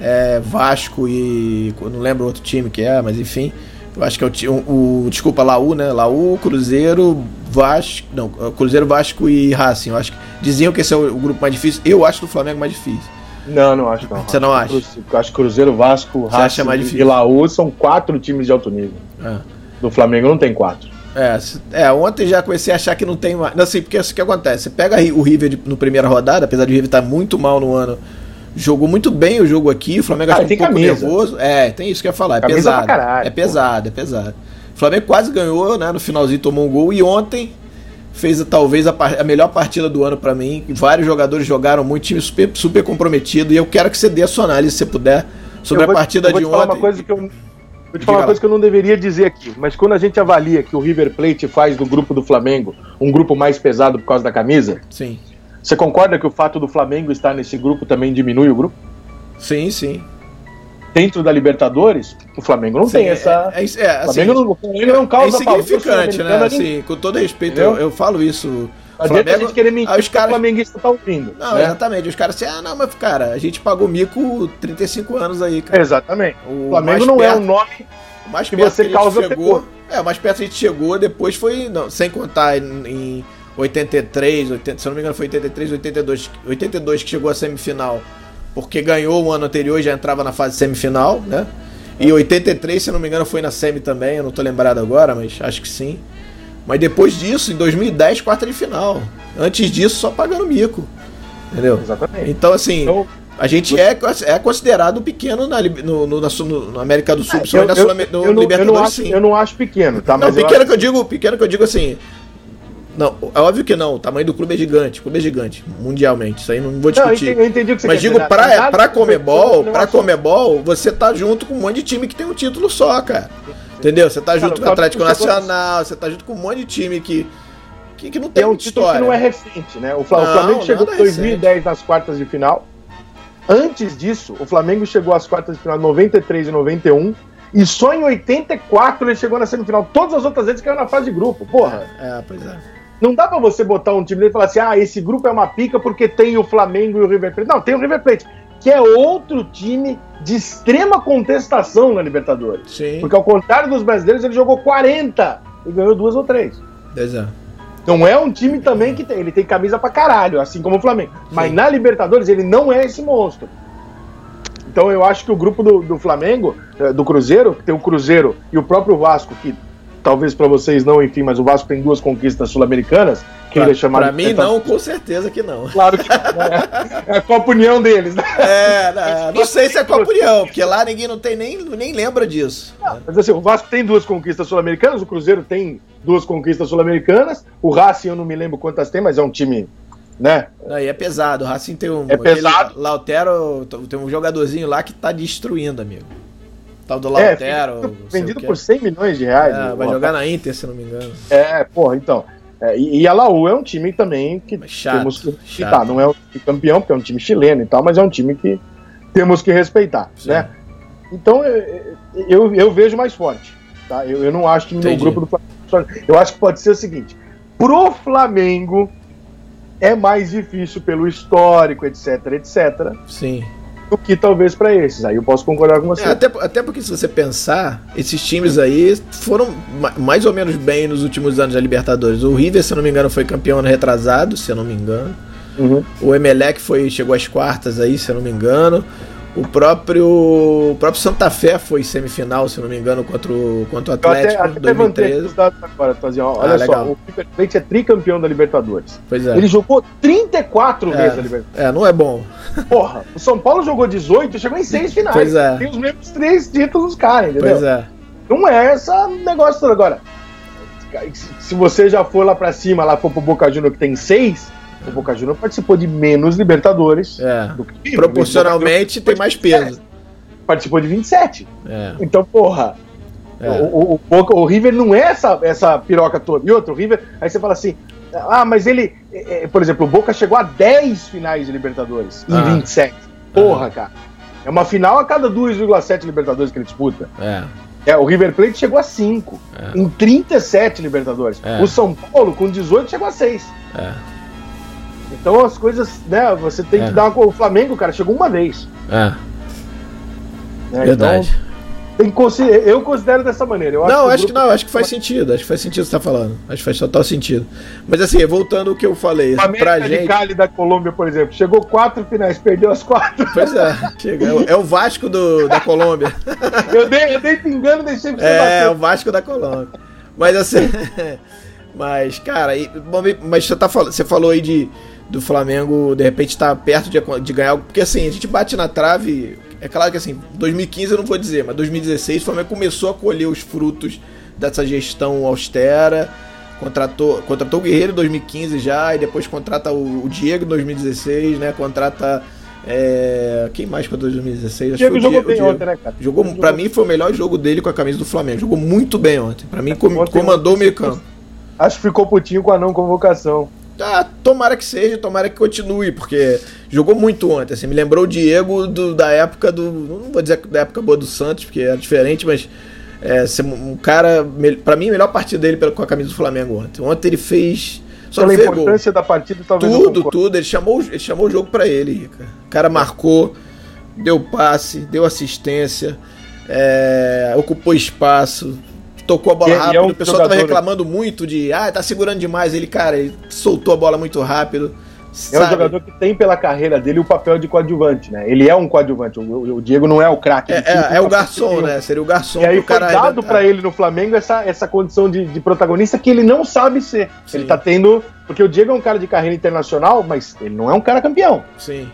é, Vasco e não lembro outro time que é, mas enfim. Eu acho que é o, o, o desculpa, Laú, né? Laú, Cruzeiro, Vasco, não, Cruzeiro, Vasco e Racing. Eu acho que diziam que esse é o, o grupo mais difícil. Eu acho do Flamengo mais difícil. Não, não acho não. Você não acha? Eu acho que Cruzeiro, Vasco, Racing e? Laú são quatro times de alto nível. É. Do Flamengo não tem quatro. É, é, ontem já comecei a achar que não tem mais. Não, assim, porque o que acontece? Você pega o River de- no primeira rodada, apesar de o River estar muito mal no ano jogou muito bem o jogo aqui. O Flamengo Ah, achou tem um pouco camisa. nervoso. É, tem isso que eu ia falar. É Camisa pesado. caralho, é pesado, é pesado. O Flamengo quase ganhou, né? No finalzinho tomou um gol. E ontem fez talvez a, a melhor partida do ano pra mim. Vários jogadores jogaram muito, time super, super comprometido. E eu quero que você dê a sua análise, se você puder, sobre Eu a vou- partida vou de te falar ontem. Uma coisa que eu, vou te falar uma coisa que eu não deveria dizer aqui, mas quando a gente avalia que o River Plate faz do grupo do Flamengo um grupo mais pesado por causa da camisa, Sim, você concorda que o fato do Flamengo estar nesse grupo também diminui o grupo? sim, sim. Dentro da Libertadores, o Flamengo não Sim, tem essa. É, é, é, o assim, Flamengo não, o Flamengo não é causa pavor insignificante, né? Assim, com todo respeito, eu, eu falo isso. Não adianta a gente querer mentir os que o caras, flamenguista tá ouvindo. Não, né? exatamente. Os caras assim, ah, não, mas cara, a gente pagou mico 35 anos aí, cara. Exatamente. O O Flamengo não é perto- um nome. O mais que perto você que causa chegou. É, o mais perto a gente chegou, depois foi. Não, sem contar em, em 83, 80, se eu não me engano, foi 83, 82. 82 que chegou à semifinal. Porque ganhou o ano anterior e já entrava na fase semifinal, né? E 83, se eu não me engano, foi na semi também, eu não tô lembrado agora, mas acho que sim. Mas depois disso, em 2010, quarta de final. Antes disso, só pagando mico. Entendeu? Exatamente. Então, assim, Então, a gente é, é considerado pequeno na, no, no, na, no- América do Sul, eu, principalmente na eu, Sul, no eu não, eu, não Libertadores, acho, sim. eu não acho pequeno, tá? Não, Mas eu pequeno acho- que eu digo, pequeno que eu digo assim. Não, é óbvio que não. O tamanho do clube é gigante. O clube é gigante, mundialmente. Isso aí não vou Não, eu discutir. entendi, eu entendi o que você Mas quer digo, pra, Na- pra Comebol, pra Comebol, você tá junto com um monte de time que tem um título só, cara. Entendeu? Você tá junto com o Atlético Flamengo Nacional, você tá junto com um monte de time que, que, que não tem É um título história. que não é recente, né? O, Fla- o Não, Flamengo chegou em 2010 nas quartas de final. Antes disso, o Flamengo chegou às quartas de final em 93 e 91. E só em 84 ele chegou na semifinal. Todas as outras vezes caiu na fase de grupo. Porra, É, pois é. Não dá pra você botar um time dele e falar assim: ah, esse grupo é uma pica porque tem o Flamengo e o River Plate. Não, tem o River Plate, que é outro time de extrema contestação na Libertadores. Sim, Porque ao contrário dos brasileiros, ele jogou 40 e ganhou duas ou três. pois é. Não é um time também que tem. Ele tem camisa pra caralho, assim como o Flamengo. Mas Sim. na Libertadores ele não é esse monstro. Então eu acho que o grupo do, do Flamengo, eh, do Cruzeiro, que tem o Cruzeiro e o próprio Vasco, que talvez pra vocês não, enfim, mas o Vasco tem duas conquistas sul-americanas, que ele é Pra, chamado pra de mim, não, com certeza que não. Claro que não, né? é a Copa União deles, né? É, não, não sei se é Copa União, porque lá ninguém não tem nem, nem lembra disso. Mas assim, o Vasco tem duas conquistas sul-americanas, o Cruzeiro tem duas conquistas sul-americanas, o Racing eu não me lembro quantas tem, mas é um time, né? Não, e é pesado. O Racing tem um. É pesado. Lautero, tem um jogadorzinho lá que tá destruindo, amigo. Tal do É, Lautero. não vendido, por 100 milhões de reais. É, né? vai jogar na Inter, se não me engano. É, porra, então. É, e, e a Laú é um time também que chato, temos que respeitar. Não é um campeão, porque é um time chileno e tal, mas é um time que temos que respeitar, Sim. né? Então eu, eu, eu vejo mais forte. Tá? Eu, eu não acho que no grupo do Flamengo. Eu acho que pode ser o seguinte: pro Flamengo é mais difícil pelo histórico, etc, etc, Sim. Do que talvez pra esses. Aí eu posso concordar com você. É, até, até porque se você pensar, esses times aí foram ma- mais ou menos bem nos últimos anos da Libertadores. O River, se eu não me engano, foi campeão ano retrasado, se eu não me engano. Uhum. O Emelec foi, chegou às quartas aí, se eu não me engano. O próprio, o próprio Santa Fé foi semifinal, se eu não me engano, contra o, contra o Eu até, Atlético até levantei 2013. os dados agora, Tozinho. Olha Ah, só, legal. o River Plate é tricampeão da Libertadores. Pois é. Ele jogou 34 É. vezes a Libertadores. É, não é bom. Porra, o São Paulo jogou 18 e chegou em seis finais. Pois é. Tem os mesmos três títulos, cara, entendeu? Pois é. Não é essa negócio todo agora. Se você já for lá pra cima, lá for pro Boca Juniors que tem seis, o Boca Juniors participou de menos Libertadores É. do que. Proporcionalmente tem mais peso. Participou de 27. É. Então, porra, É. O, o, o Boca- o River não é essa, essa piroca toda. E outro, o River, aí você fala assim, ah, mas ele, é, é, por exemplo, o Boca chegou a 10 finais de Libertadores em Ah. 27. Porra, cara. É uma final a cada 2,7 Libertadores que ele disputa. É. É, o River Plate chegou a 5 É. em 37 Libertadores. É. O São Paulo, com 18, chegou a 6. É. Então as coisas, né, você tem É. que dar uma. O Flamengo, cara, chegou uma vez. É. né? Verdade. Então, tem que consi- eu considero dessa maneira. Eu não, o acho que não, acho que faz sentido. Acho que faz sentido o que você tá falando. Acho que faz total sentido. Mas assim, voltando ao que eu falei, América pra de gente. Cali da Colômbia, por exemplo, chegou quatro finais, perdeu as quatro. Pois é, chega. É o- É o Vasco do, da Colômbia. Eu dei, eu dei pingando, deixei pra você É, bater. o Vasco da Colômbia. Mas assim. Mas, cara, mas você, tá, você falou aí de, do Flamengo, de repente, tá perto de, de ganhar. Porque assim, a gente bate na trave. É claro que assim, 2015 eu não vou dizer, mas 2016 o Flamengo começou a colher os frutos dessa gestão austera. Contratou, contratou o Guerreiro em 2015 já, e depois contrata o, o Diego em 2016, né? Contrata. É... Quem mais para 2016? Acho Diego jogou bem Diego. ontem, né, cara? Jogou, jogou, pra mim foi o melhor jogo dele com a camisa do Flamengo. Jogou muito bem ontem. Pra mim, é, com, comandou o meio campo. Acho que ficou putinho com a não convocação. Ah, tomara que seja, tomara que continue, porque jogou muito ontem. Assim, me lembrou o Diego do, da época do. Não vou dizer da época boa do Santos, porque era diferente, mas é, um cara. para mim, a melhor partida dele com a camisa do Flamengo ontem. Ontem ele fez. Só Pela importância gol. da partida, talvez. Tudo, tudo. Ele chamou, ele chamou o jogo para ele, Rica. O cara marcou, deu passe, deu assistência, é, ocupou espaço tocou a bola e, rápido. É um o pessoal jogador... tava reclamando muito de, ah, tá segurando demais. Ele, cara, ele soltou a bola muito rápido. É um jogador que tem pela carreira dele o papel de coadjuvante, né? Ele é um coadjuvante. O, o Diego não é o craque. É, é, é o garçom, né? Seria o garçom. E aí foi dado para ele no Flamengo essa, essa condição de, de, protagonista que ele não sabe ser. Sim. Ele tá tendo. Porque o Diego é um cara de carreira internacional, mas ele não é um cara campeão. Sim.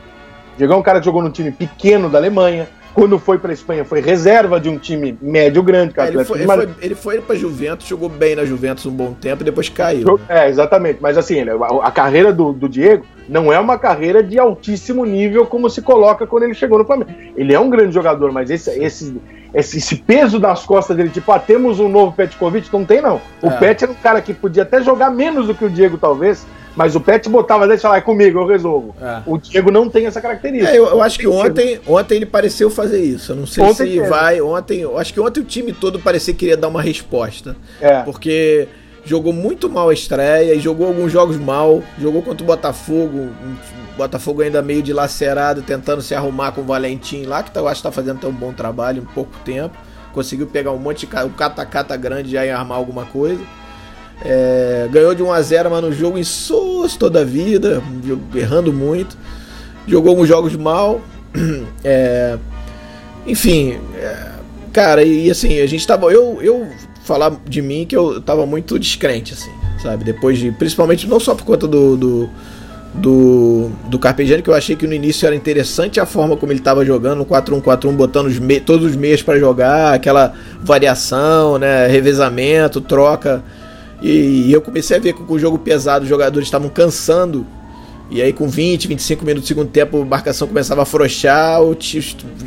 O Diego é um cara que jogou num time pequeno da Alemanha quando foi para Espanha, foi reserva de um time médio grande, cara. É, ele, foi, ele, foi, ele foi para Juventus, jogou bem na Juventus um bom tempo e depois caiu. Né? É, exatamente. Mas assim, a, carreira do, do, Diego não é uma carreira de altíssimo nível como se coloca quando ele chegou no Flamengo. Ele é um grande jogador, mas esse, esse, esse, esse peso das costas dele, tipo, ah, temos um novo Petkovic, não tem não. O é. Pet era um cara que podia até jogar menos do que o Diego, talvez, mas o Pet botava, deixa lá, é comigo, eu resolvo. É. O Diego não tem essa característica. É, eu, eu acho que ontem, ontem ele pareceu fazer isso. Eu não sei ontem se vai. Ontem, eu acho que ontem o time todo parecia que queria dar uma resposta. É. Porque jogou muito mal a estreia e jogou alguns jogos mal. Jogou contra o Botafogo. O Botafogo ainda meio dilacerado, tentando se arrumar com o Valentim lá, que tá, eu acho que tá fazendo até um bom trabalho em pouco tempo. Conseguiu pegar um monte de. um cata-cata grande já e armar alguma coisa. É, ganhou de 1 a 0 mas no jogo insosso toda a vida, errando muito. Jogou alguns jogos mal. É, enfim, é, cara, e, e, assim, a gente tava. Eu, eu falar de mim que eu tava muito descrente, assim, sabe? Depois de. Principalmente não só por conta do. do do, do Carpegiani, que eu achei que no início era interessante a forma como ele estava jogando, no 4-1-4-1, botando os todos os meios para jogar, aquela variação, né, revezamento, troca e, eu comecei a ver que com o jogo pesado os jogadores estavam cansando. E aí com 20, 25 minutos do segundo tempo a marcação começava a afrouxar, o,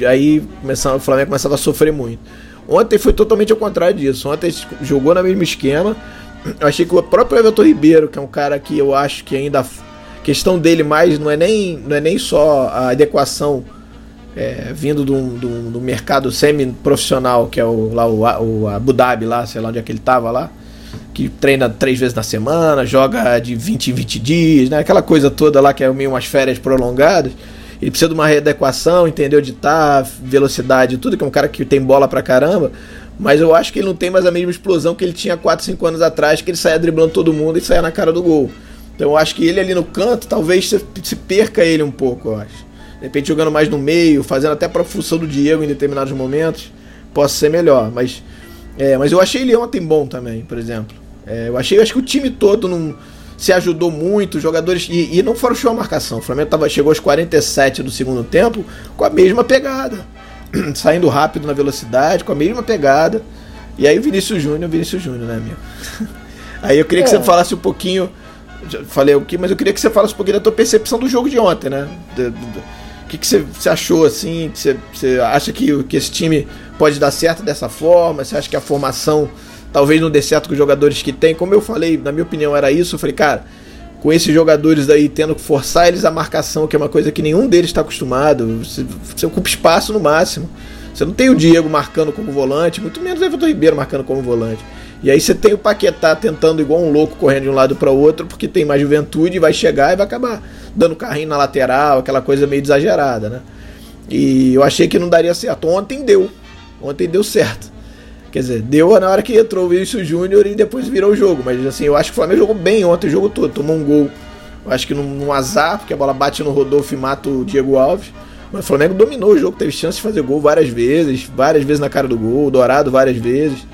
aí começava, o Flamengo começava a sofrer muito. Ontem foi totalmente ao contrário disso. Ontem jogou no mesmo esquema. Eu achei que o próprio Everton Ribeiro, que é um cara que eu acho que ainda. A questão dele mais não é nem, não é nem só a adequação é, vindo do, do, do mercado semi-profissional, que é o, lá, o, o Abu Dhabi, lá, sei lá onde é que ele tava lá que treina três vezes na semana, joga de 20 em 20 dias, né? aquela coisa toda lá que é meio umas férias prolongadas. Ele precisa de uma readequação, entendeu? De estar, velocidade, tudo, que é um cara que tem bola pra caramba. Mas eu acho que ele não tem mais a mesma explosão que ele tinha 4, 5 anos atrás, que ele saia driblando todo mundo e saia na cara do gol. Então eu acho que ele ali no canto, talvez se perca ele um pouco, eu acho. De repente jogando mais no meio, fazendo até pra função do Diego em determinados momentos, possa ser melhor. Mas, é, mas eu achei ele ontem bom também, por exemplo. É, eu achei, acho que o time todo não se ajudou muito, os jogadores. E, e não foram show a marcação. O Flamengo tava, chegou aos 47 do segundo tempo com a mesma pegada. Saindo rápido na velocidade, com a mesma pegada. E aí o Vinícius Júnior, Vinícius Júnior, né, amigo? aí eu queria é. que você é. falasse um pouquinho. Falei o que, mas eu queria que você falasse um pouquinho da tua percepção do jogo de ontem, né? O que, que você, você achou assim? Você, você acha que, que esse time pode dar certo dessa forma? Você acha que a formação talvez não dê certo com os jogadores que tem. Como eu falei, na minha opinião era isso. Eu falei, cara, com esses jogadores aí tendo que forçar eles a marcação, que é uma coisa que nenhum deles está acostumado, você, você, ocupa espaço no máximo. Você não tem o Diego marcando como volante, muito menos o Everton Ribeiro marcando como volante. E aí você tem o Paquetá tentando igual um louco correndo de um lado para o outro, porque tem mais juventude, vai chegar e vai acabar dando carrinho na lateral, aquela coisa meio exagerada, né? E eu achei que não daria certo. Ontem deu. Ontem deu certo. Quer dizer, deu na hora que entrou o Vinícius Júnior e depois virou o jogo. Mas assim, eu acho que o Flamengo jogou bem ontem o jogo todo. Tomou um gol, acho que num, num azar, porque a bola bate no Rodolfo e mata o Diego Alves. Mas o Flamengo dominou o jogo, teve chance de fazer gol várias vezes, várias vezes na cara do gol, Dourado várias vezes.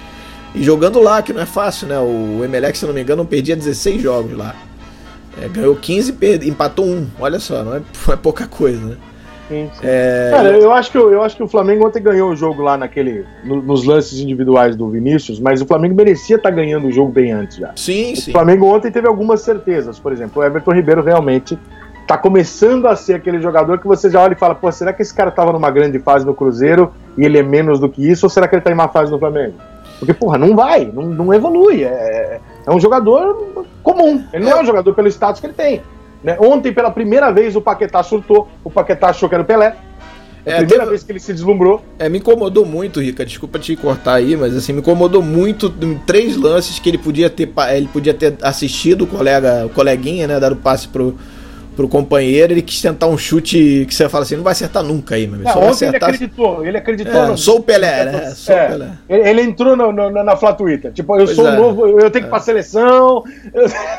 E jogando lá, que não é fácil, né? O Emelec, se não me engano, não perdia 16 jogos lá. É, ganhou 15 e empatou um. Olha só, não é, não é pouca coisa, né? Sim, sim. É... Cara, eu acho, que, eu acho que o Flamengo ontem ganhou o jogo lá naquele. No, nos lances individuais do Vinícius, mas o Flamengo merecia estar tá ganhando o jogo bem antes já. Sim, sim. O Flamengo ontem teve algumas certezas. Por exemplo, o Everton Ribeiro realmente tá começando a ser aquele jogador que você já olha e fala, pô, será que esse cara tava numa grande fase no Cruzeiro e ele é menos do que isso, ou será que ele tá em má fase no Flamengo? Porque, porra, não vai, não, não evolui. É, é um jogador comum. Ele não é um jogador pelo status que ele tem. Né? Ontem, pela primeira vez, o Paquetá surtou. O Paquetá achou que era o Pelé. É a é, primeira teve... vez que ele se deslumbrou. É, me incomodou muito, Rica. Desculpa te cortar aí, mas assim, me incomodou muito em três lances que ele podia ter, ele podia ter assistido o colega, o coleguinha, né? Dado passe pro, pro companheiro, ele quis tentar um chute que você fala assim, não vai acertar nunca aí, meu amigo. ontem acertar... ele acreditou, ele acreditou. É, no... Sou o Pelé, né? Sou é, Pelé. Ele, entrou no, no, na Flatuita, tipo, eu pois sou é. novo, eu tenho que ir pra seleção.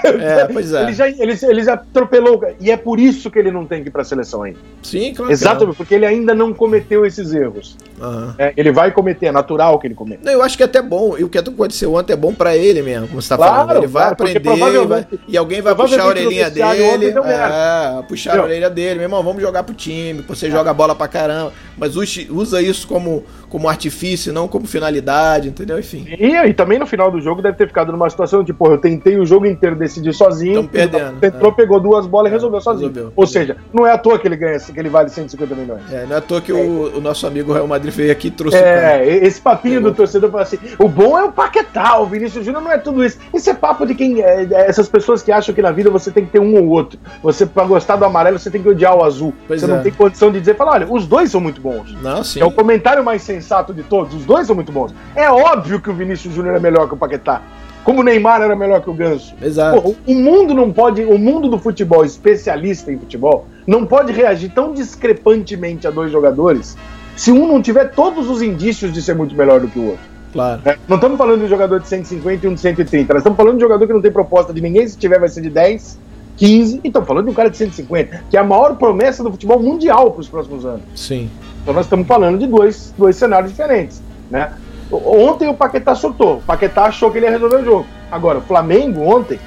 É, pois é. Ele já, ele, ele já atropelou, e é por isso que ele não tem que ir pra seleção ainda. Sim, claro. Exatamente, porque ele ainda não cometeu esses erros. Uhum. ele vai cometer, é natural que ele cometa. Não, eu acho que é até bom, e o que aconteceu ontem é bom pra ele mesmo, como você tá claro, falando. Ele vai claro, aprender, vai, e alguém vai puxar a orelhinha dele. É, puxar a orelha dele, meu irmão, vamos jogar pro time, você joga bola pra caramba, mas usa isso como, como artifício, não como finalidade, entendeu? Enfim. E, e também no final do jogo deve ter ficado numa situação de, pô, eu tentei o jogo inteiro decidir sozinho, perdendo, entrou, é. pegou duas bolas e resolveu sozinho. Resolveu. Ou seja, não é à toa que ele ganha, que ele vale 150 milhões. É, não é à toa que é. o, o, nosso amigo Real Madrid veio aqui e trouxe É, esse papinho Pegou. do torcedor para assim, o bom é o Paquetá, o Vinícius Júnior não é tudo isso. Isso é papo de quem, é, é, essas pessoas que acham que na vida você tem que ter um ou outro. Você, pra gostar do amarelo, você tem que odiar o azul. Pois você é. não tem condição de dizer, falar, olha, os dois são muito bons. Não, sim. É o comentário mais sensato de todos. Os dois são muito bons. É óbvio que o Vinícius Júnior é melhor que o Paquetá. Como o Neymar era melhor que o Ganso. Exato. Pô, o mundo não pode, o mundo do futebol, especialista em futebol, não pode reagir tão discrepantemente a dois jogadores se um não tiver todos os indícios de ser muito melhor do que o outro. Claro. É, não estamos falando de um jogador de 150 e um de 130. Nós estamos falando de um jogador que não tem proposta de ninguém, se tiver vai ser de 10 15, e estamos falando de um cara de 150, que é a maior promessa do futebol mundial para os próximos anos. Sim. Então nós estamos falando de dois, dois cenários diferentes, né? Ontem o Paquetá soltou, o Paquetá achou que ele ia resolver o jogo. Agora, o Flamengo ontem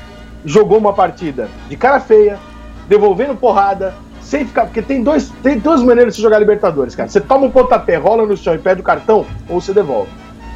jogou uma partida de cara feia, devolvendo porrada, sem ficar. Porque tem, dois, tem duas maneiras de jogar Libertadores, cara. Você toma um pontapé, rola no chão e pede o cartão, ou você devolve.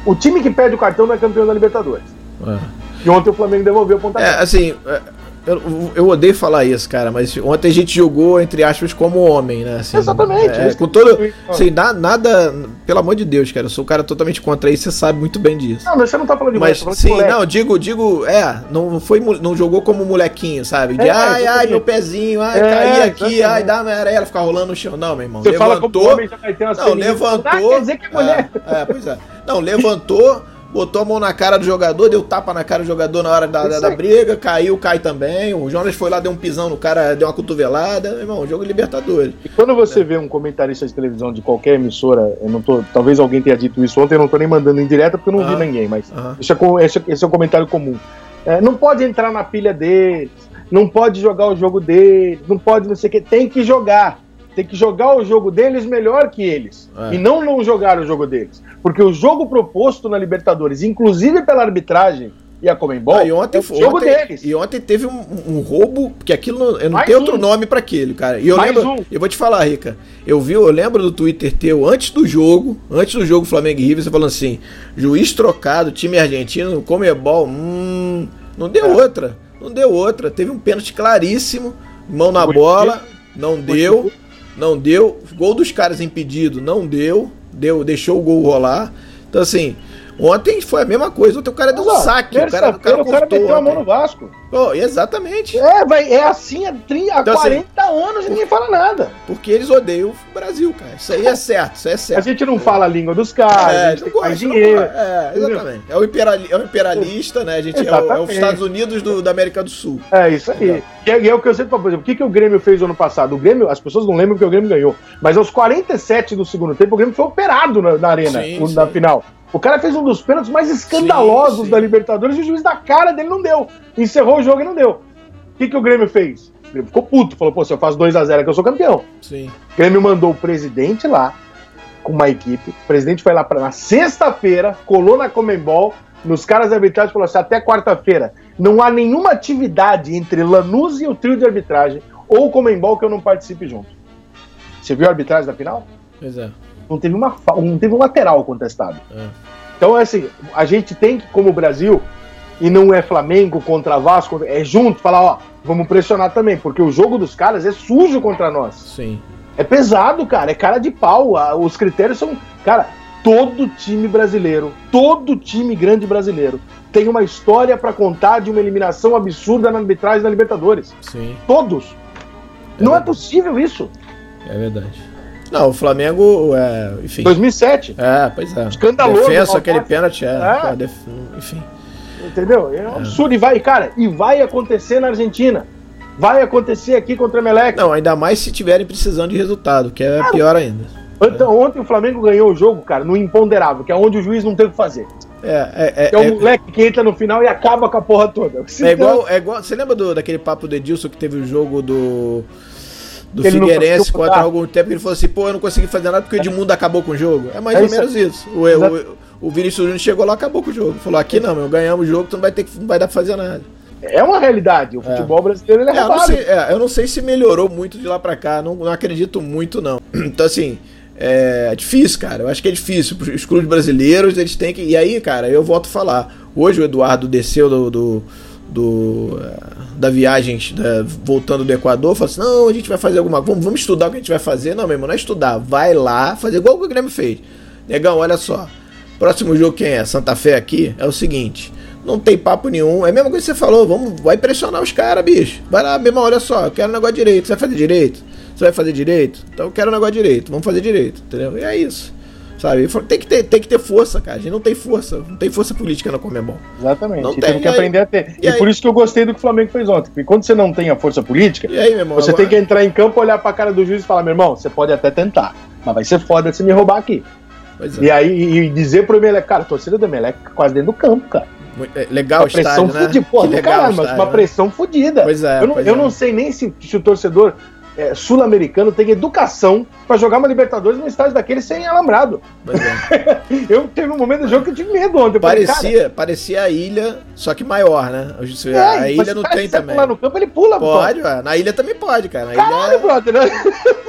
O time que pede o cartão não é campeão da Libertadores. É. E ontem o Flamengo devolveu o pontapé. É, assim, é, eu, eu odeio falar isso, cara, mas ontem a gente jogou, entre aspas, como homem, né? Assim, Exatamente. É, com todo. Assim, na, nada. Pelo amor de Deus, cara, eu sou um cara totalmente contra isso, você sabe muito bem disso. Não, mas você não tá falando de mas, mulher, Sim, não, digo, digo, é, não foi, não jogou como molequinho, sabe? De é, ai, ai, meu pezinho, ai, é, caí aqui, ai, dá uma areia, ficar rolando no chão. Não, meu irmão. Você levantou. Fala como homem, já vai ter uma não, levantou. Ah, quer dizer que é mulher. É, é, pois é. Não, levantou botou a mão na cara do jogador, deu tapa na cara do jogador na hora da, da, da, briga, caiu, cai também. O Jonas foi lá, deu um pisão no cara, deu uma cotovelada. Irmão, jogo Libertadores. E quando você é. vê um comentarista de televisão de qualquer emissora, eu não tô. Talvez alguém tenha dito isso ontem, eu não tô nem mandando em direta porque eu não ah, vi ninguém, mas ah. esse, é, esse, esse, é um comentário comum. É, não pode entrar na pilha deles, não pode jogar o jogo deles, não pode não sei o que, tem que jogar tem que jogar o jogo deles melhor que eles. É. E não não jogar o jogo deles. Porque o jogo proposto na Libertadores, inclusive pela arbitragem e a Comembol, ah, e ontem, é o jogo ontem, deles. E ontem teve um, um roubo, porque aquilo eu não Mais tenho um. outro nome para aquele, cara. E eu Mais lembro, um. eu vou te falar, Rica, eu vi, eu lembro do Twitter teu antes do jogo, antes do jogo Flamengo e River, você falando assim: juiz trocado, time argentino, Comebol, hum, não deu é. outra. Não deu outra. Teve um pênalti claríssimo, mão na bola, não deu não deu. Gol dos caras impedido, não deu. Deu, deixou o gol rolar. Então, assim, ontem foi a mesma coisa. Ontem o cara deu um saque. O cara, o cara, o cara meteu a mão no Vasco. Oh, exatamente. É, é assim há, 30, há então, 40 assim, anos e ninguém fala nada. Porque eles odeiam o Brasil, cara. Isso aí é certo, isso é certo. A gente não fala a língua dos caras, é, a gente gosta, dinheiro. É, exatamente. É o, imperiali, é o imperialista, né? A gente é, o, é os Estados Unidos do, da América do Sul. É, isso aí. E é, e é, o que eu sempre falo, por exemplo, o que, que o Grêmio fez ano passado? O Grêmio, as pessoas não lembram que o Grêmio ganhou, mas aos 47 do segundo tempo, o Grêmio foi operado na, na arena, sim, na sim. final. O cara fez um dos pênaltis mais escandalosos sim, sim. da Libertadores e o juiz da cara dele não deu. Encerrou o jogo e não deu. O que, que o Grêmio fez? O Grêmio ficou puto, falou: pô, se eu faço 2x0 aqui, eu sou campeão. Sim. O Grêmio mandou o presidente lá com uma equipe. O presidente foi lá pra, na sexta-feira, colou na Comembol, nos caras da arbitragem falou assim: até quarta-feira não há nenhuma atividade entre Lanús e o trio de arbitragem ou o Comembol que eu não participe junto. Você viu a arbitragem da final? Pois é. Não teve, uma, não teve um lateral contestado. É. Então, é assim, a gente tem que, como Brasil, e não é Flamengo contra Vasco, é junto, falar, ó, vamos pressionar também, porque o jogo dos caras é sujo contra nós. Sim. É pesado, cara, é cara de pau. Os critérios são. Cara, todo time brasileiro, todo time grande brasileiro tem uma história para contar de uma eliminação absurda na arbitragem da Libertadores. Sim. Todos. É Não verdade. é possível isso. É verdade. Não, o Flamengo, é, enfim. 2007. É, pois é. Escandaloso. Defesa, aquele pênalti, é. é. Def... Enfim. Entendeu? É um é. absurdo. E vai, cara, e vai acontecer na Argentina. Vai acontecer aqui contra o Emelec. Não, ainda mais se tiverem precisando de resultado, que é pior ainda. Então, ontem o Flamengo ganhou o jogo, cara, no imponderável, que é onde o juiz não tem o que fazer. É, é, é, é o é. moleque que entra no final e acaba com a porra toda. é igual, é igual. Você lembra do, daquele papo do Edilson que teve o jogo do. Do Figueirense contra algum tempo, ele falou assim, pô, eu não consegui fazer nada porque o Edmundo acabou com o jogo. É mais é ou menos isso. O, o, o Vinícius Júnior chegou lá acabou com o jogo. Falou, aqui não, meu, ganhamos o jogo, tu não vai ter que não vai dar pra fazer nada. É uma realidade. O futebol brasileiro ele é, é eu não, sei, é, eu não sei se melhorou muito de lá pra cá. Não, não acredito muito, não. Então, assim, é difícil, cara. Eu acho que é difícil. Os clubes brasileiros, eles têm que. E aí, cara, eu volto a falar. Hoje o Eduardo desceu do. do, do da viagem, da, voltando do Equador, falou assim: não, a gente vai fazer alguma coisa, vamos, estudar o que a gente vai fazer. Não, meu irmão, não é estudar. Vai lá, fazer igual o que o Grêmio fez. Negão, olha só. Próximo jogo quem é? Santa Fé aqui é o seguinte. Não tem papo nenhum. É a mesma coisa que você falou. Vamos, vai pressionar os caras, bicho. Vai lá, meu irmão, olha só. Eu quero um negócio direito. Você vai fazer direito? Você vai fazer direito? Então eu quero um negócio direito. Vamos fazer direito. Entendeu? E é isso. Sabe? Tem que, ter, tem que ter força, cara. A gente não tem força. Não tem força política na Comebol. Exatamente. Não tem. que aprender a ter. E, e por isso que eu gostei do que o Flamengo fez ontem. Porque quando você não tem a força política, aí, irmão, você agora... tem que entrar em campo, olhar pra cara do juiz e falar: meu irmão, você pode até tentar. Mas vai ser foda se me roubar aqui. É. E aí e dizer pro Emelec, cara, a torcida do Emelec quase dentro do campo, cara. É, legal uma pressão estádio, fudida, né? Porra, legal caralho, mas uma né? pressão fodida. Pois é. Eu não, eu é. não sei nem se, se o torcedor é, sul-americano tem educação para jogar uma Libertadores num estádio daquele sem alambrado. É. eu teve um momento do jogo que eu tive medo ontem. Parecia, falei, parecia a ilha, só que maior, né? É, a ilha não tem também. Lá no campo ele pula, Pode, ué. na ilha também pode, cara. Na Caralho, ilha... brother, né?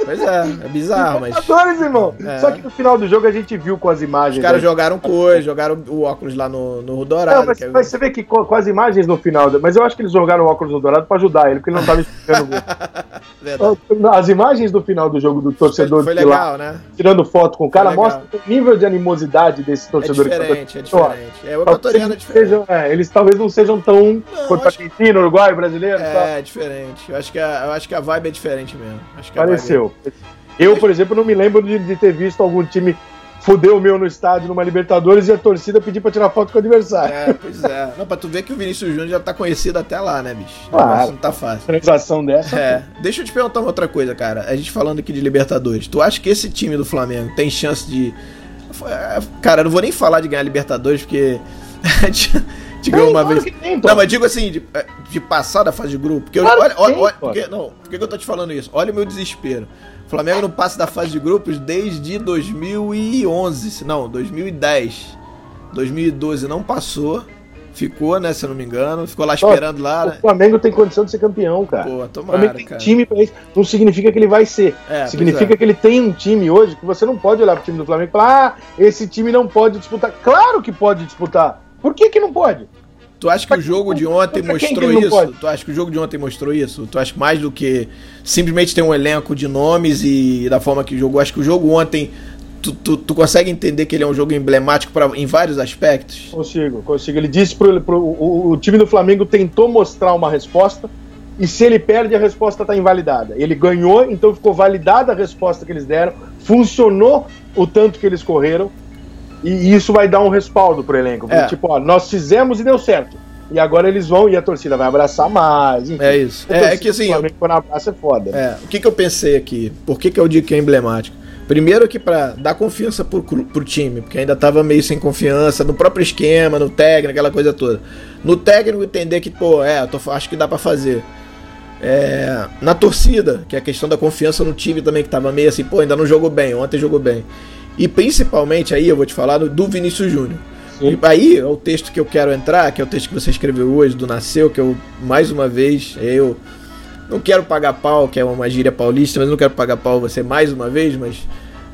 Pois é, é bizarro, mas. Libertadores, irmão. É. Só que no final do jogo a gente viu com as imagens. Os caras jogaram coisa, jogaram o óculos lá no, no Dourado. Não, mas, é... mas, você vê que com, com, as imagens no final, mas eu acho que eles jogaram o óculos no Dourado pra ajudar ele, porque ele não tava explicando o gol. As imagens do final do jogo do torcedor foi, foi legal, lá, né? tirando foto com o cara, mostra o nível de animosidade desse é torcedor. É diferente, é diferente. É, o equatoriano é diferente. Sejam, é, eles talvez não sejam tão quanto argentino, uruguai, brasileiro. É, é diferente. Eu acho, que a, eu acho que a vibe é diferente mesmo. Pareceu. Eu, por exemplo, não me lembro de, de ter visto algum time fudeu o meu no estádio numa Libertadores e a torcida pediu pra tirar foto com o adversário. É, pois é. Não, pra tu ver que o Vinícius Júnior já tá conhecido até lá, né, bicho? Claro. Não tá fácil. Transação dessa. É. Deixa eu te perguntar uma outra coisa, cara. A gente falando aqui de Libertadores. Tu acha que esse time do Flamengo tem chance de. Cara, eu não vou nem falar de ganhar Libertadores, porque. ganhou uma vez. Tem, não, mas digo assim, de, de, passar da fase de grupo. Porque claro eu, olha, olha, olha porque, não, por que eu tô te falando isso? Olha o meu desespero. O Flamengo não passa da fase de grupos desde 2011, não, 2010. 2012 não passou. Ficou, né, se eu não me engano. Ficou lá esperando lá. O Flamengo tem condição de ser campeão, cara. Pô, tomara, tem cara. time pra isso. Não significa que ele vai ser. É, significa é. que ele tem um time hoje que você não pode olhar pro time do Flamengo e falar: ah, esse time não pode disputar. Claro que pode disputar. Por que, que não pode? Tu acha que o jogo de ontem mostrou isso? Tu acha que o jogo de ontem mostrou isso? Tu acha que mais do que simplesmente ter um elenco de nomes e da forma que jogou? Acho que o jogo ontem Tu, tu, tu, consegue entender que ele é um jogo emblemático pra, em vários aspectos? Consigo, consigo. Ele disse pro, pro o, o, time do Flamengo tentou mostrar uma resposta e se ele perde a resposta está invalidada. Ele ganhou, então ficou validada a resposta que eles deram, funcionou o tanto que eles correram e isso vai dar um respaldo pro elenco. É. Tipo, ó, nós fizemos e deu certo. E agora eles vão e a torcida vai abraçar mais. Enfim. É isso. É, é, que assim. O quando abraça é foda. É, o que, que eu pensei aqui? Por que, que eu digo que é emblemático? Primeiro que para dar confiança pro, pro time, porque ainda tava meio sem confiança no próprio esquema, no técnico, aquela coisa toda. No técnico entender que, pô, é, tô, acho que dá para fazer. É, na torcida, que é a questão da confiança no time também, que tava meio assim, pô, ainda não jogou bem, ontem jogou bem. E principalmente aí eu vou te falar do Vinícius Júnior. E aí é o texto que eu quero entrar, que é o texto que você escreveu hoje, do Nasceu, que eu, mais uma vez, eu não quero pagar pau, que é uma gíria paulista, mas não quero pagar pau você mais uma vez, mas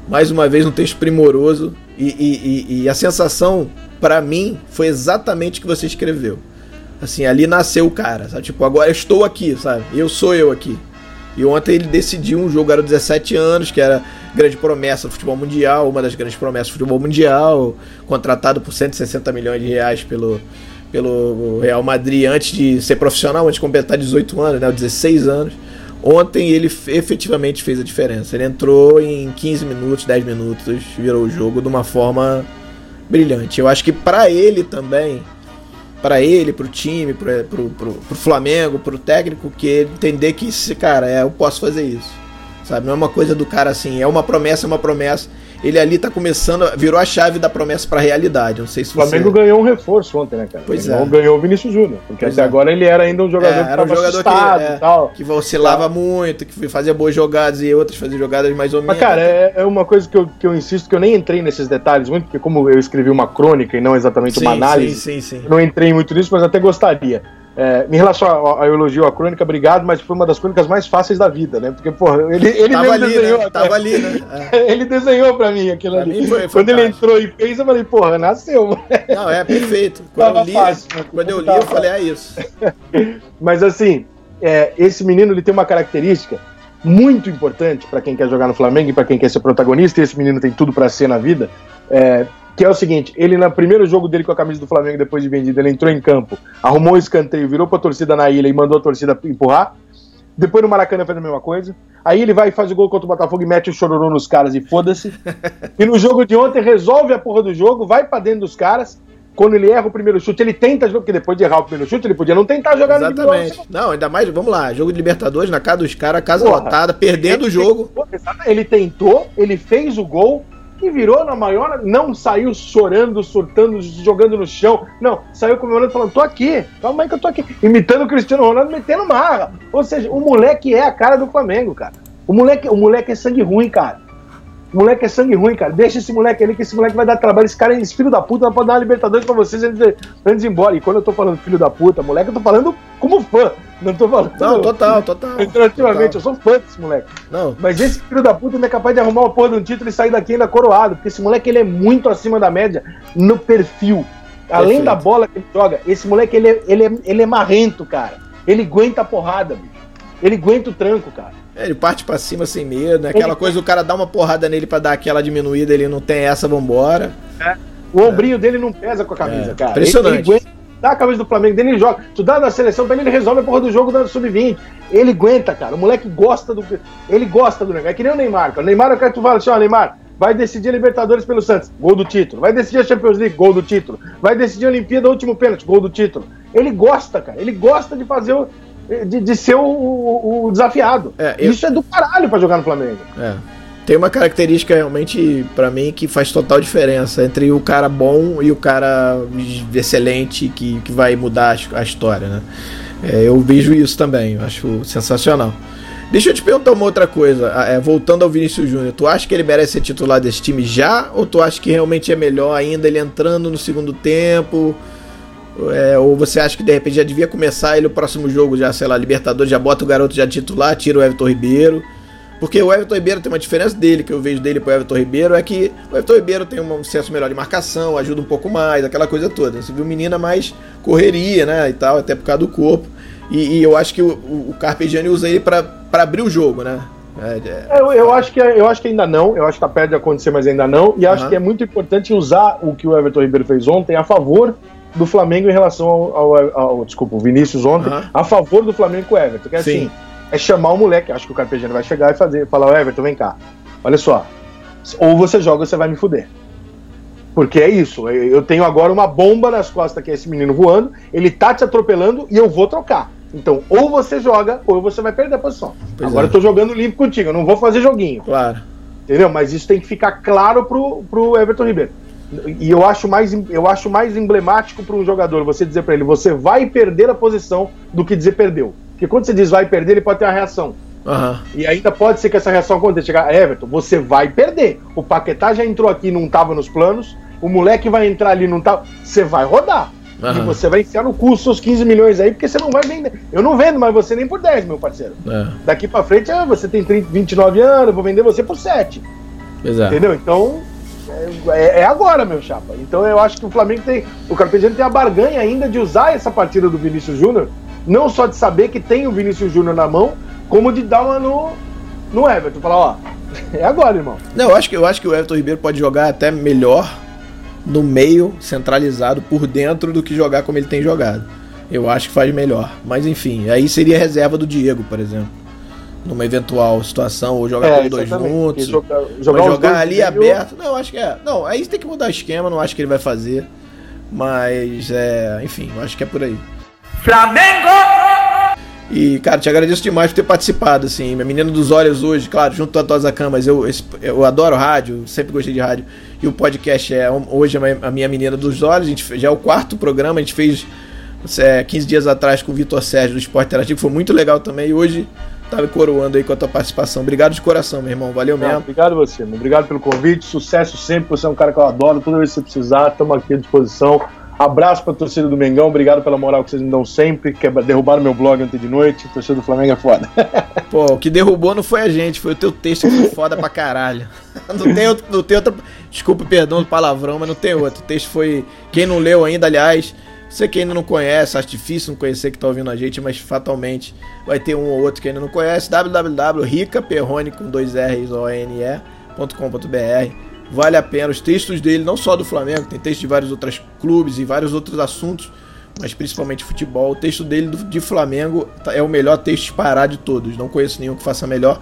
mais uma vez um texto primoroso. E, e, e, e a sensação, para mim, foi exatamente o que você escreveu. Assim, ali nasceu o cara, sabe? Tipo, agora eu estou aqui, sabe? Eu sou eu aqui. E ontem ele decidiu um jogo, era 17 anos, que era grande promessa do futebol mundial, uma das grandes promessas do futebol mundial, contratado por 160 milhões de reais pelo, pelo Real Madrid antes de ser profissional, antes de completar 18 anos, né, 16 anos. Ontem ele efetivamente fez a diferença. Ele entrou em 15 minutos, 10 minutos, virou o jogo de uma forma brilhante. Eu acho que para ele também, para ele, para o time, para o Flamengo, para o técnico, que entender que, cara, é, eu posso fazer isso. Sabe? Não é uma coisa do cara assim, é uma promessa, é uma promessa ele ali tá começando, virou a chave da promessa para realidade. Não sei se o Flamengo você... ganhou um reforço ontem, né, cara? Pois é. Ganhou o Vinícius Júnior, porque pois até é. agora ele era ainda um jogador é, que era um jogador que, é, tal. que oscilava muito, que fazia boas jogadas e outras fazia jogadas mais ou menos. Mas, cara, é, é, uma coisa que eu, que eu insisto, que eu nem entrei nesses detalhes muito, porque como eu escrevi uma crônica e não exatamente sim, uma análise, sim, sim, sim. não entrei muito nisso, mas até gostaria. É, em relação ao, ao, elogio à crônica, obrigado, mas foi uma das crônicas mais fáceis da vida, né? Porque, porra, ele, ele Tava ali, desenhou. Né? Tava ali, né? É. ele desenhou pra mim aquilo pra ali. Mim foi, Quando ele entrou e fez, eu falei, porra, nasceu. Não, é perfeito. Quando Tava eu li, fácil, né? quando eu li, eu falei, é isso. mas assim, é, esse menino ele tem uma característica muito importante para quem quer jogar no Flamengo e para quem quer ser protagonista, e esse menino tem tudo para ser na vida. É, que é o seguinte, ele no primeiro jogo dele com a camisa do Flamengo, depois de vendido, ele entrou em campo, arrumou o escanteio, virou pra torcida na ilha e mandou a torcida empurrar. Depois no Maracanã fez a mesma coisa. Aí ele vai e faz o gol contra o Botafogo e mete o chororô nos caras e foda-se. e no jogo de ontem resolve a porra do jogo, vai para dentro dos caras. Quando ele erra o primeiro chute, ele tenta jogar, porque depois de errar o primeiro chute, ele podia não tentar jogar Exatamente. no Não, ainda mais, vamos lá, jogo de Libertadores na casa dos caras, casa porra, lotada, perdendo o jogo. Ele tentou, ele fez o gol, que virou na maior. Não saiu chorando, surtando, jogando no chão. Não, saiu comemorando, falando: tô aqui, calma aí que eu tô aqui. Imitando o Cristiano Ronaldo, metendo marra. Ou seja, o moleque é a cara do Flamengo, cara. O moleque, o moleque é sangue ruim, cara. Moleque é sangue ruim, cara. Deixa esse moleque ali, que esse moleque vai dar trabalho. Esse cara é esse filho da puta, pode dar uma Libertadores pra vocês antes de, antes de ir embora. E quando eu tô falando filho da puta, moleque, eu tô falando como fã. Não tô falando. Não, total, total. Alternativamente, eu sou fã desse moleque. Não. Mas esse filho da puta ainda é capaz de arrumar uma porra de um título e sair daqui ainda coroado. Porque esse moleque ele é muito acima da média no perfil. Além Perfeito. da bola que ele joga, esse moleque ele é, ele, é, ele é marrento, cara. Ele aguenta a porrada, bicho. Ele aguenta o tranco, cara. É, ele parte para cima sem medo, né? Aquela ele... coisa do cara dar uma porrada nele para dar aquela diminuída, ele não tem essa, vambora. É. O ombrinho é. dele não pesa com a camisa, é. cara. Impressionante. Ele, ele aguenta dá a camisa do Flamengo dele, ele joga. Tu dá na seleção pra ele, ele resolve a porra do jogo da sub-20. Ele aguenta, cara. O moleque gosta do. Ele gosta do negócio. É que nem o Neymar, cara. O Neymar, quero que tu fale assim, ó, Neymar, vai decidir a Libertadores pelo Santos, gol do título. Vai decidir a Champions League, gol do título. Vai decidir a Olimpíada, último pênalti, gol do título. Ele gosta, cara. Ele gosta de fazer o. De, de ser o, o, o desafiado. É, eu... Isso é do caralho pra jogar no Flamengo. É tem uma característica realmente para mim que faz total diferença entre o cara bom e o cara excelente que, que vai mudar a, história, né? É, eu vejo isso também, eu acho sensacional. Deixa eu te perguntar uma outra coisa, é, voltando ao Vinícius Júnior, tu acha que ele merece ser titular desse time já ou tu acha que realmente é melhor ainda ele entrando no segundo tempo? É, ou você acha que de repente já devia começar ele o próximo jogo, já, sei lá, Libertadores, já bota o garoto já titular, tira o Everton Ribeiro? Porque o Everton Ribeiro tem uma diferença dele, que eu vejo dele pro Everton Ribeiro, é que o Everton Ribeiro tem um senso melhor de marcação, ajuda um pouco mais, aquela coisa toda. Você viu menina mais correria, né, e tal, até por causa do corpo. E, e eu acho que o, o Carpegiani usa ele para abrir o jogo, né? É, é... Eu, eu, acho que, eu acho que ainda não, eu acho que tá perto de acontecer, mas ainda não. E acho uhum. que é muito importante usar o que o Everton Ribeiro fez ontem a favor do Flamengo em relação ao, ao, ao desculpa, o Vinícius ontem, uhum. a favor do Flamengo com o Everton. Que é Sim. assim, é chamar o moleque. Acho que o Carpegiani vai chegar e fazer, falar, o Everton, vem cá. Olha só. Ou você joga ou você vai me fuder. Porque é isso. Eu tenho agora uma bomba nas costas que é esse menino voando, ele tá te atropelando e eu vou trocar. Então, ou você joga, ou você vai perder a posição. Pois agora é. eu tô jogando limpo contigo, eu não vou fazer joguinho. Claro. Entendeu? Mas isso tem que ficar claro pro, pro Everton Ribeiro. E eu acho mais, eu acho mais emblemático para um jogador você dizer para ele, você vai perder a posição, do que dizer perdeu. Porque quando você diz vai perder, ele pode ter uma reação. Uhum. E ainda pode ser que essa reação aconteça. Chegar, Everton, você vai perder. O Paquetá já entrou aqui, não estava nos planos. o moleque vai entrar ali, não tá. Você vai rodar. Uhum. E você vai enfiar no custo seus 15 milhões aí, porque você não vai vender. Eu não vendo mais você nem por 10, meu parceiro. É. Daqui pra frente, ah, você tem 30, 29 anos, eu vou vender você por 7. Exato. Entendeu? Então, é, é, agora, meu chapa. Então eu acho que o Flamengo tem. O Carpegiani tem a barganha ainda de usar essa partida do Vinícius Júnior, não só de saber que tem o Vinícius Júnior na mão, como de dar uma no, no Everton. Falar, ó, é agora, irmão. Não, eu acho, que, eu acho que o Everton Ribeiro pode jogar até melhor no meio, centralizado por dentro, do que jogar como ele tem jogado. Eu acho que faz melhor. Mas enfim, aí seria reserva do Diego, por exemplo. Numa eventual situação, ou jogar é, com dois juntos. Jogar, jogar, jogar ali aberto. Não, acho que é. Não, aí tem que mudar o esquema, não acho que ele vai fazer. Mas é. Enfim, eu acho que é por aí. Flamengo! E, cara, te agradeço demais por ter participado, assim. Minha menina dos olhos hoje, claro, junto a Tosa Camas, eu, eu adoro rádio, sempre gostei de rádio. E o podcast é hoje é a minha menina dos olhos. A gente já é o quarto programa, a gente fez é, 15 dias atrás com o Vitor Sérgio do Esporte Interativo, foi muito legal também. E hoje tá me coroando aí com a tua participação. Obrigado de coração, meu irmão. Valeu mesmo. obrigado você, Obrigado pelo convite. Sucesso sempre. Você é um cara que eu adoro. Toda vez que você precisar, estamos aqui à disposição. Abraço pra torcida do Mengão, obrigado pela moral que vocês me dão sempre. Que derrubaram meu blog ontem de noite. torcida do Flamengo é foda. Pô, o que derrubou não foi a gente, foi o teu texto que foi foda pra caralho. Não tem, outro, não tem outra. Desculpa, perdão do palavrão, mas não tem outro. O texto foi. Quem não leu ainda, aliás, você que ainda não conhece, acho difícil não conhecer que tá ouvindo a gente, mas fatalmente vai ter um ou outro que ainda não conhece. www.ricaperrone com dois R's O N Vale a pena. Os textos dele, não só do Flamengo, tem texto de vários outros clubes e vários outros assuntos, mas principalmente futebol. O texto dele de Flamengo tá, é o melhor texto disparado de todos. Não conheço nenhum que faça melhor.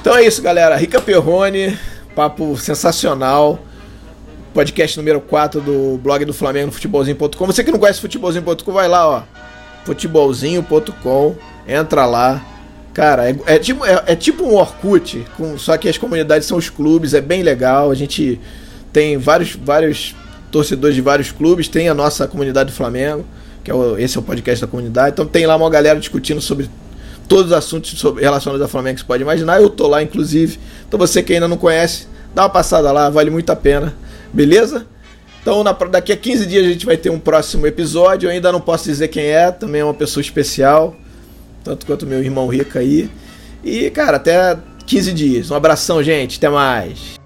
Então é isso, galera. Rica Perrone, papo sensacional. Podcast número 4 do blog do Flamengo, futebolzinho.com. Você que não conhece futebolzinho.com, vai lá, ó. futebolzinho.com. Entra lá Cara, é, é tipo, é, é, tipo um Orkut, com, só que as comunidades são os clubes, é bem legal. A gente tem vários, vários torcedores de vários clubes, tem a nossa comunidade do Flamengo, que é o, esse é o podcast da comunidade. Então tem lá uma galera discutindo sobre todos os assuntos sobre, relacionados ao Flamengo que você pode imaginar. Eu tô lá, inclusive. Então você que ainda não conhece, dá uma passada lá, vale muito a pena. Beleza? Então na, daqui a 15 dias a gente vai ter um próximo episódio. Eu ainda não posso dizer quem é, também é uma pessoa especial tanto quanto meu irmão Rica aí. E, cara, até 15 dias. Um abração, gente. Até mais.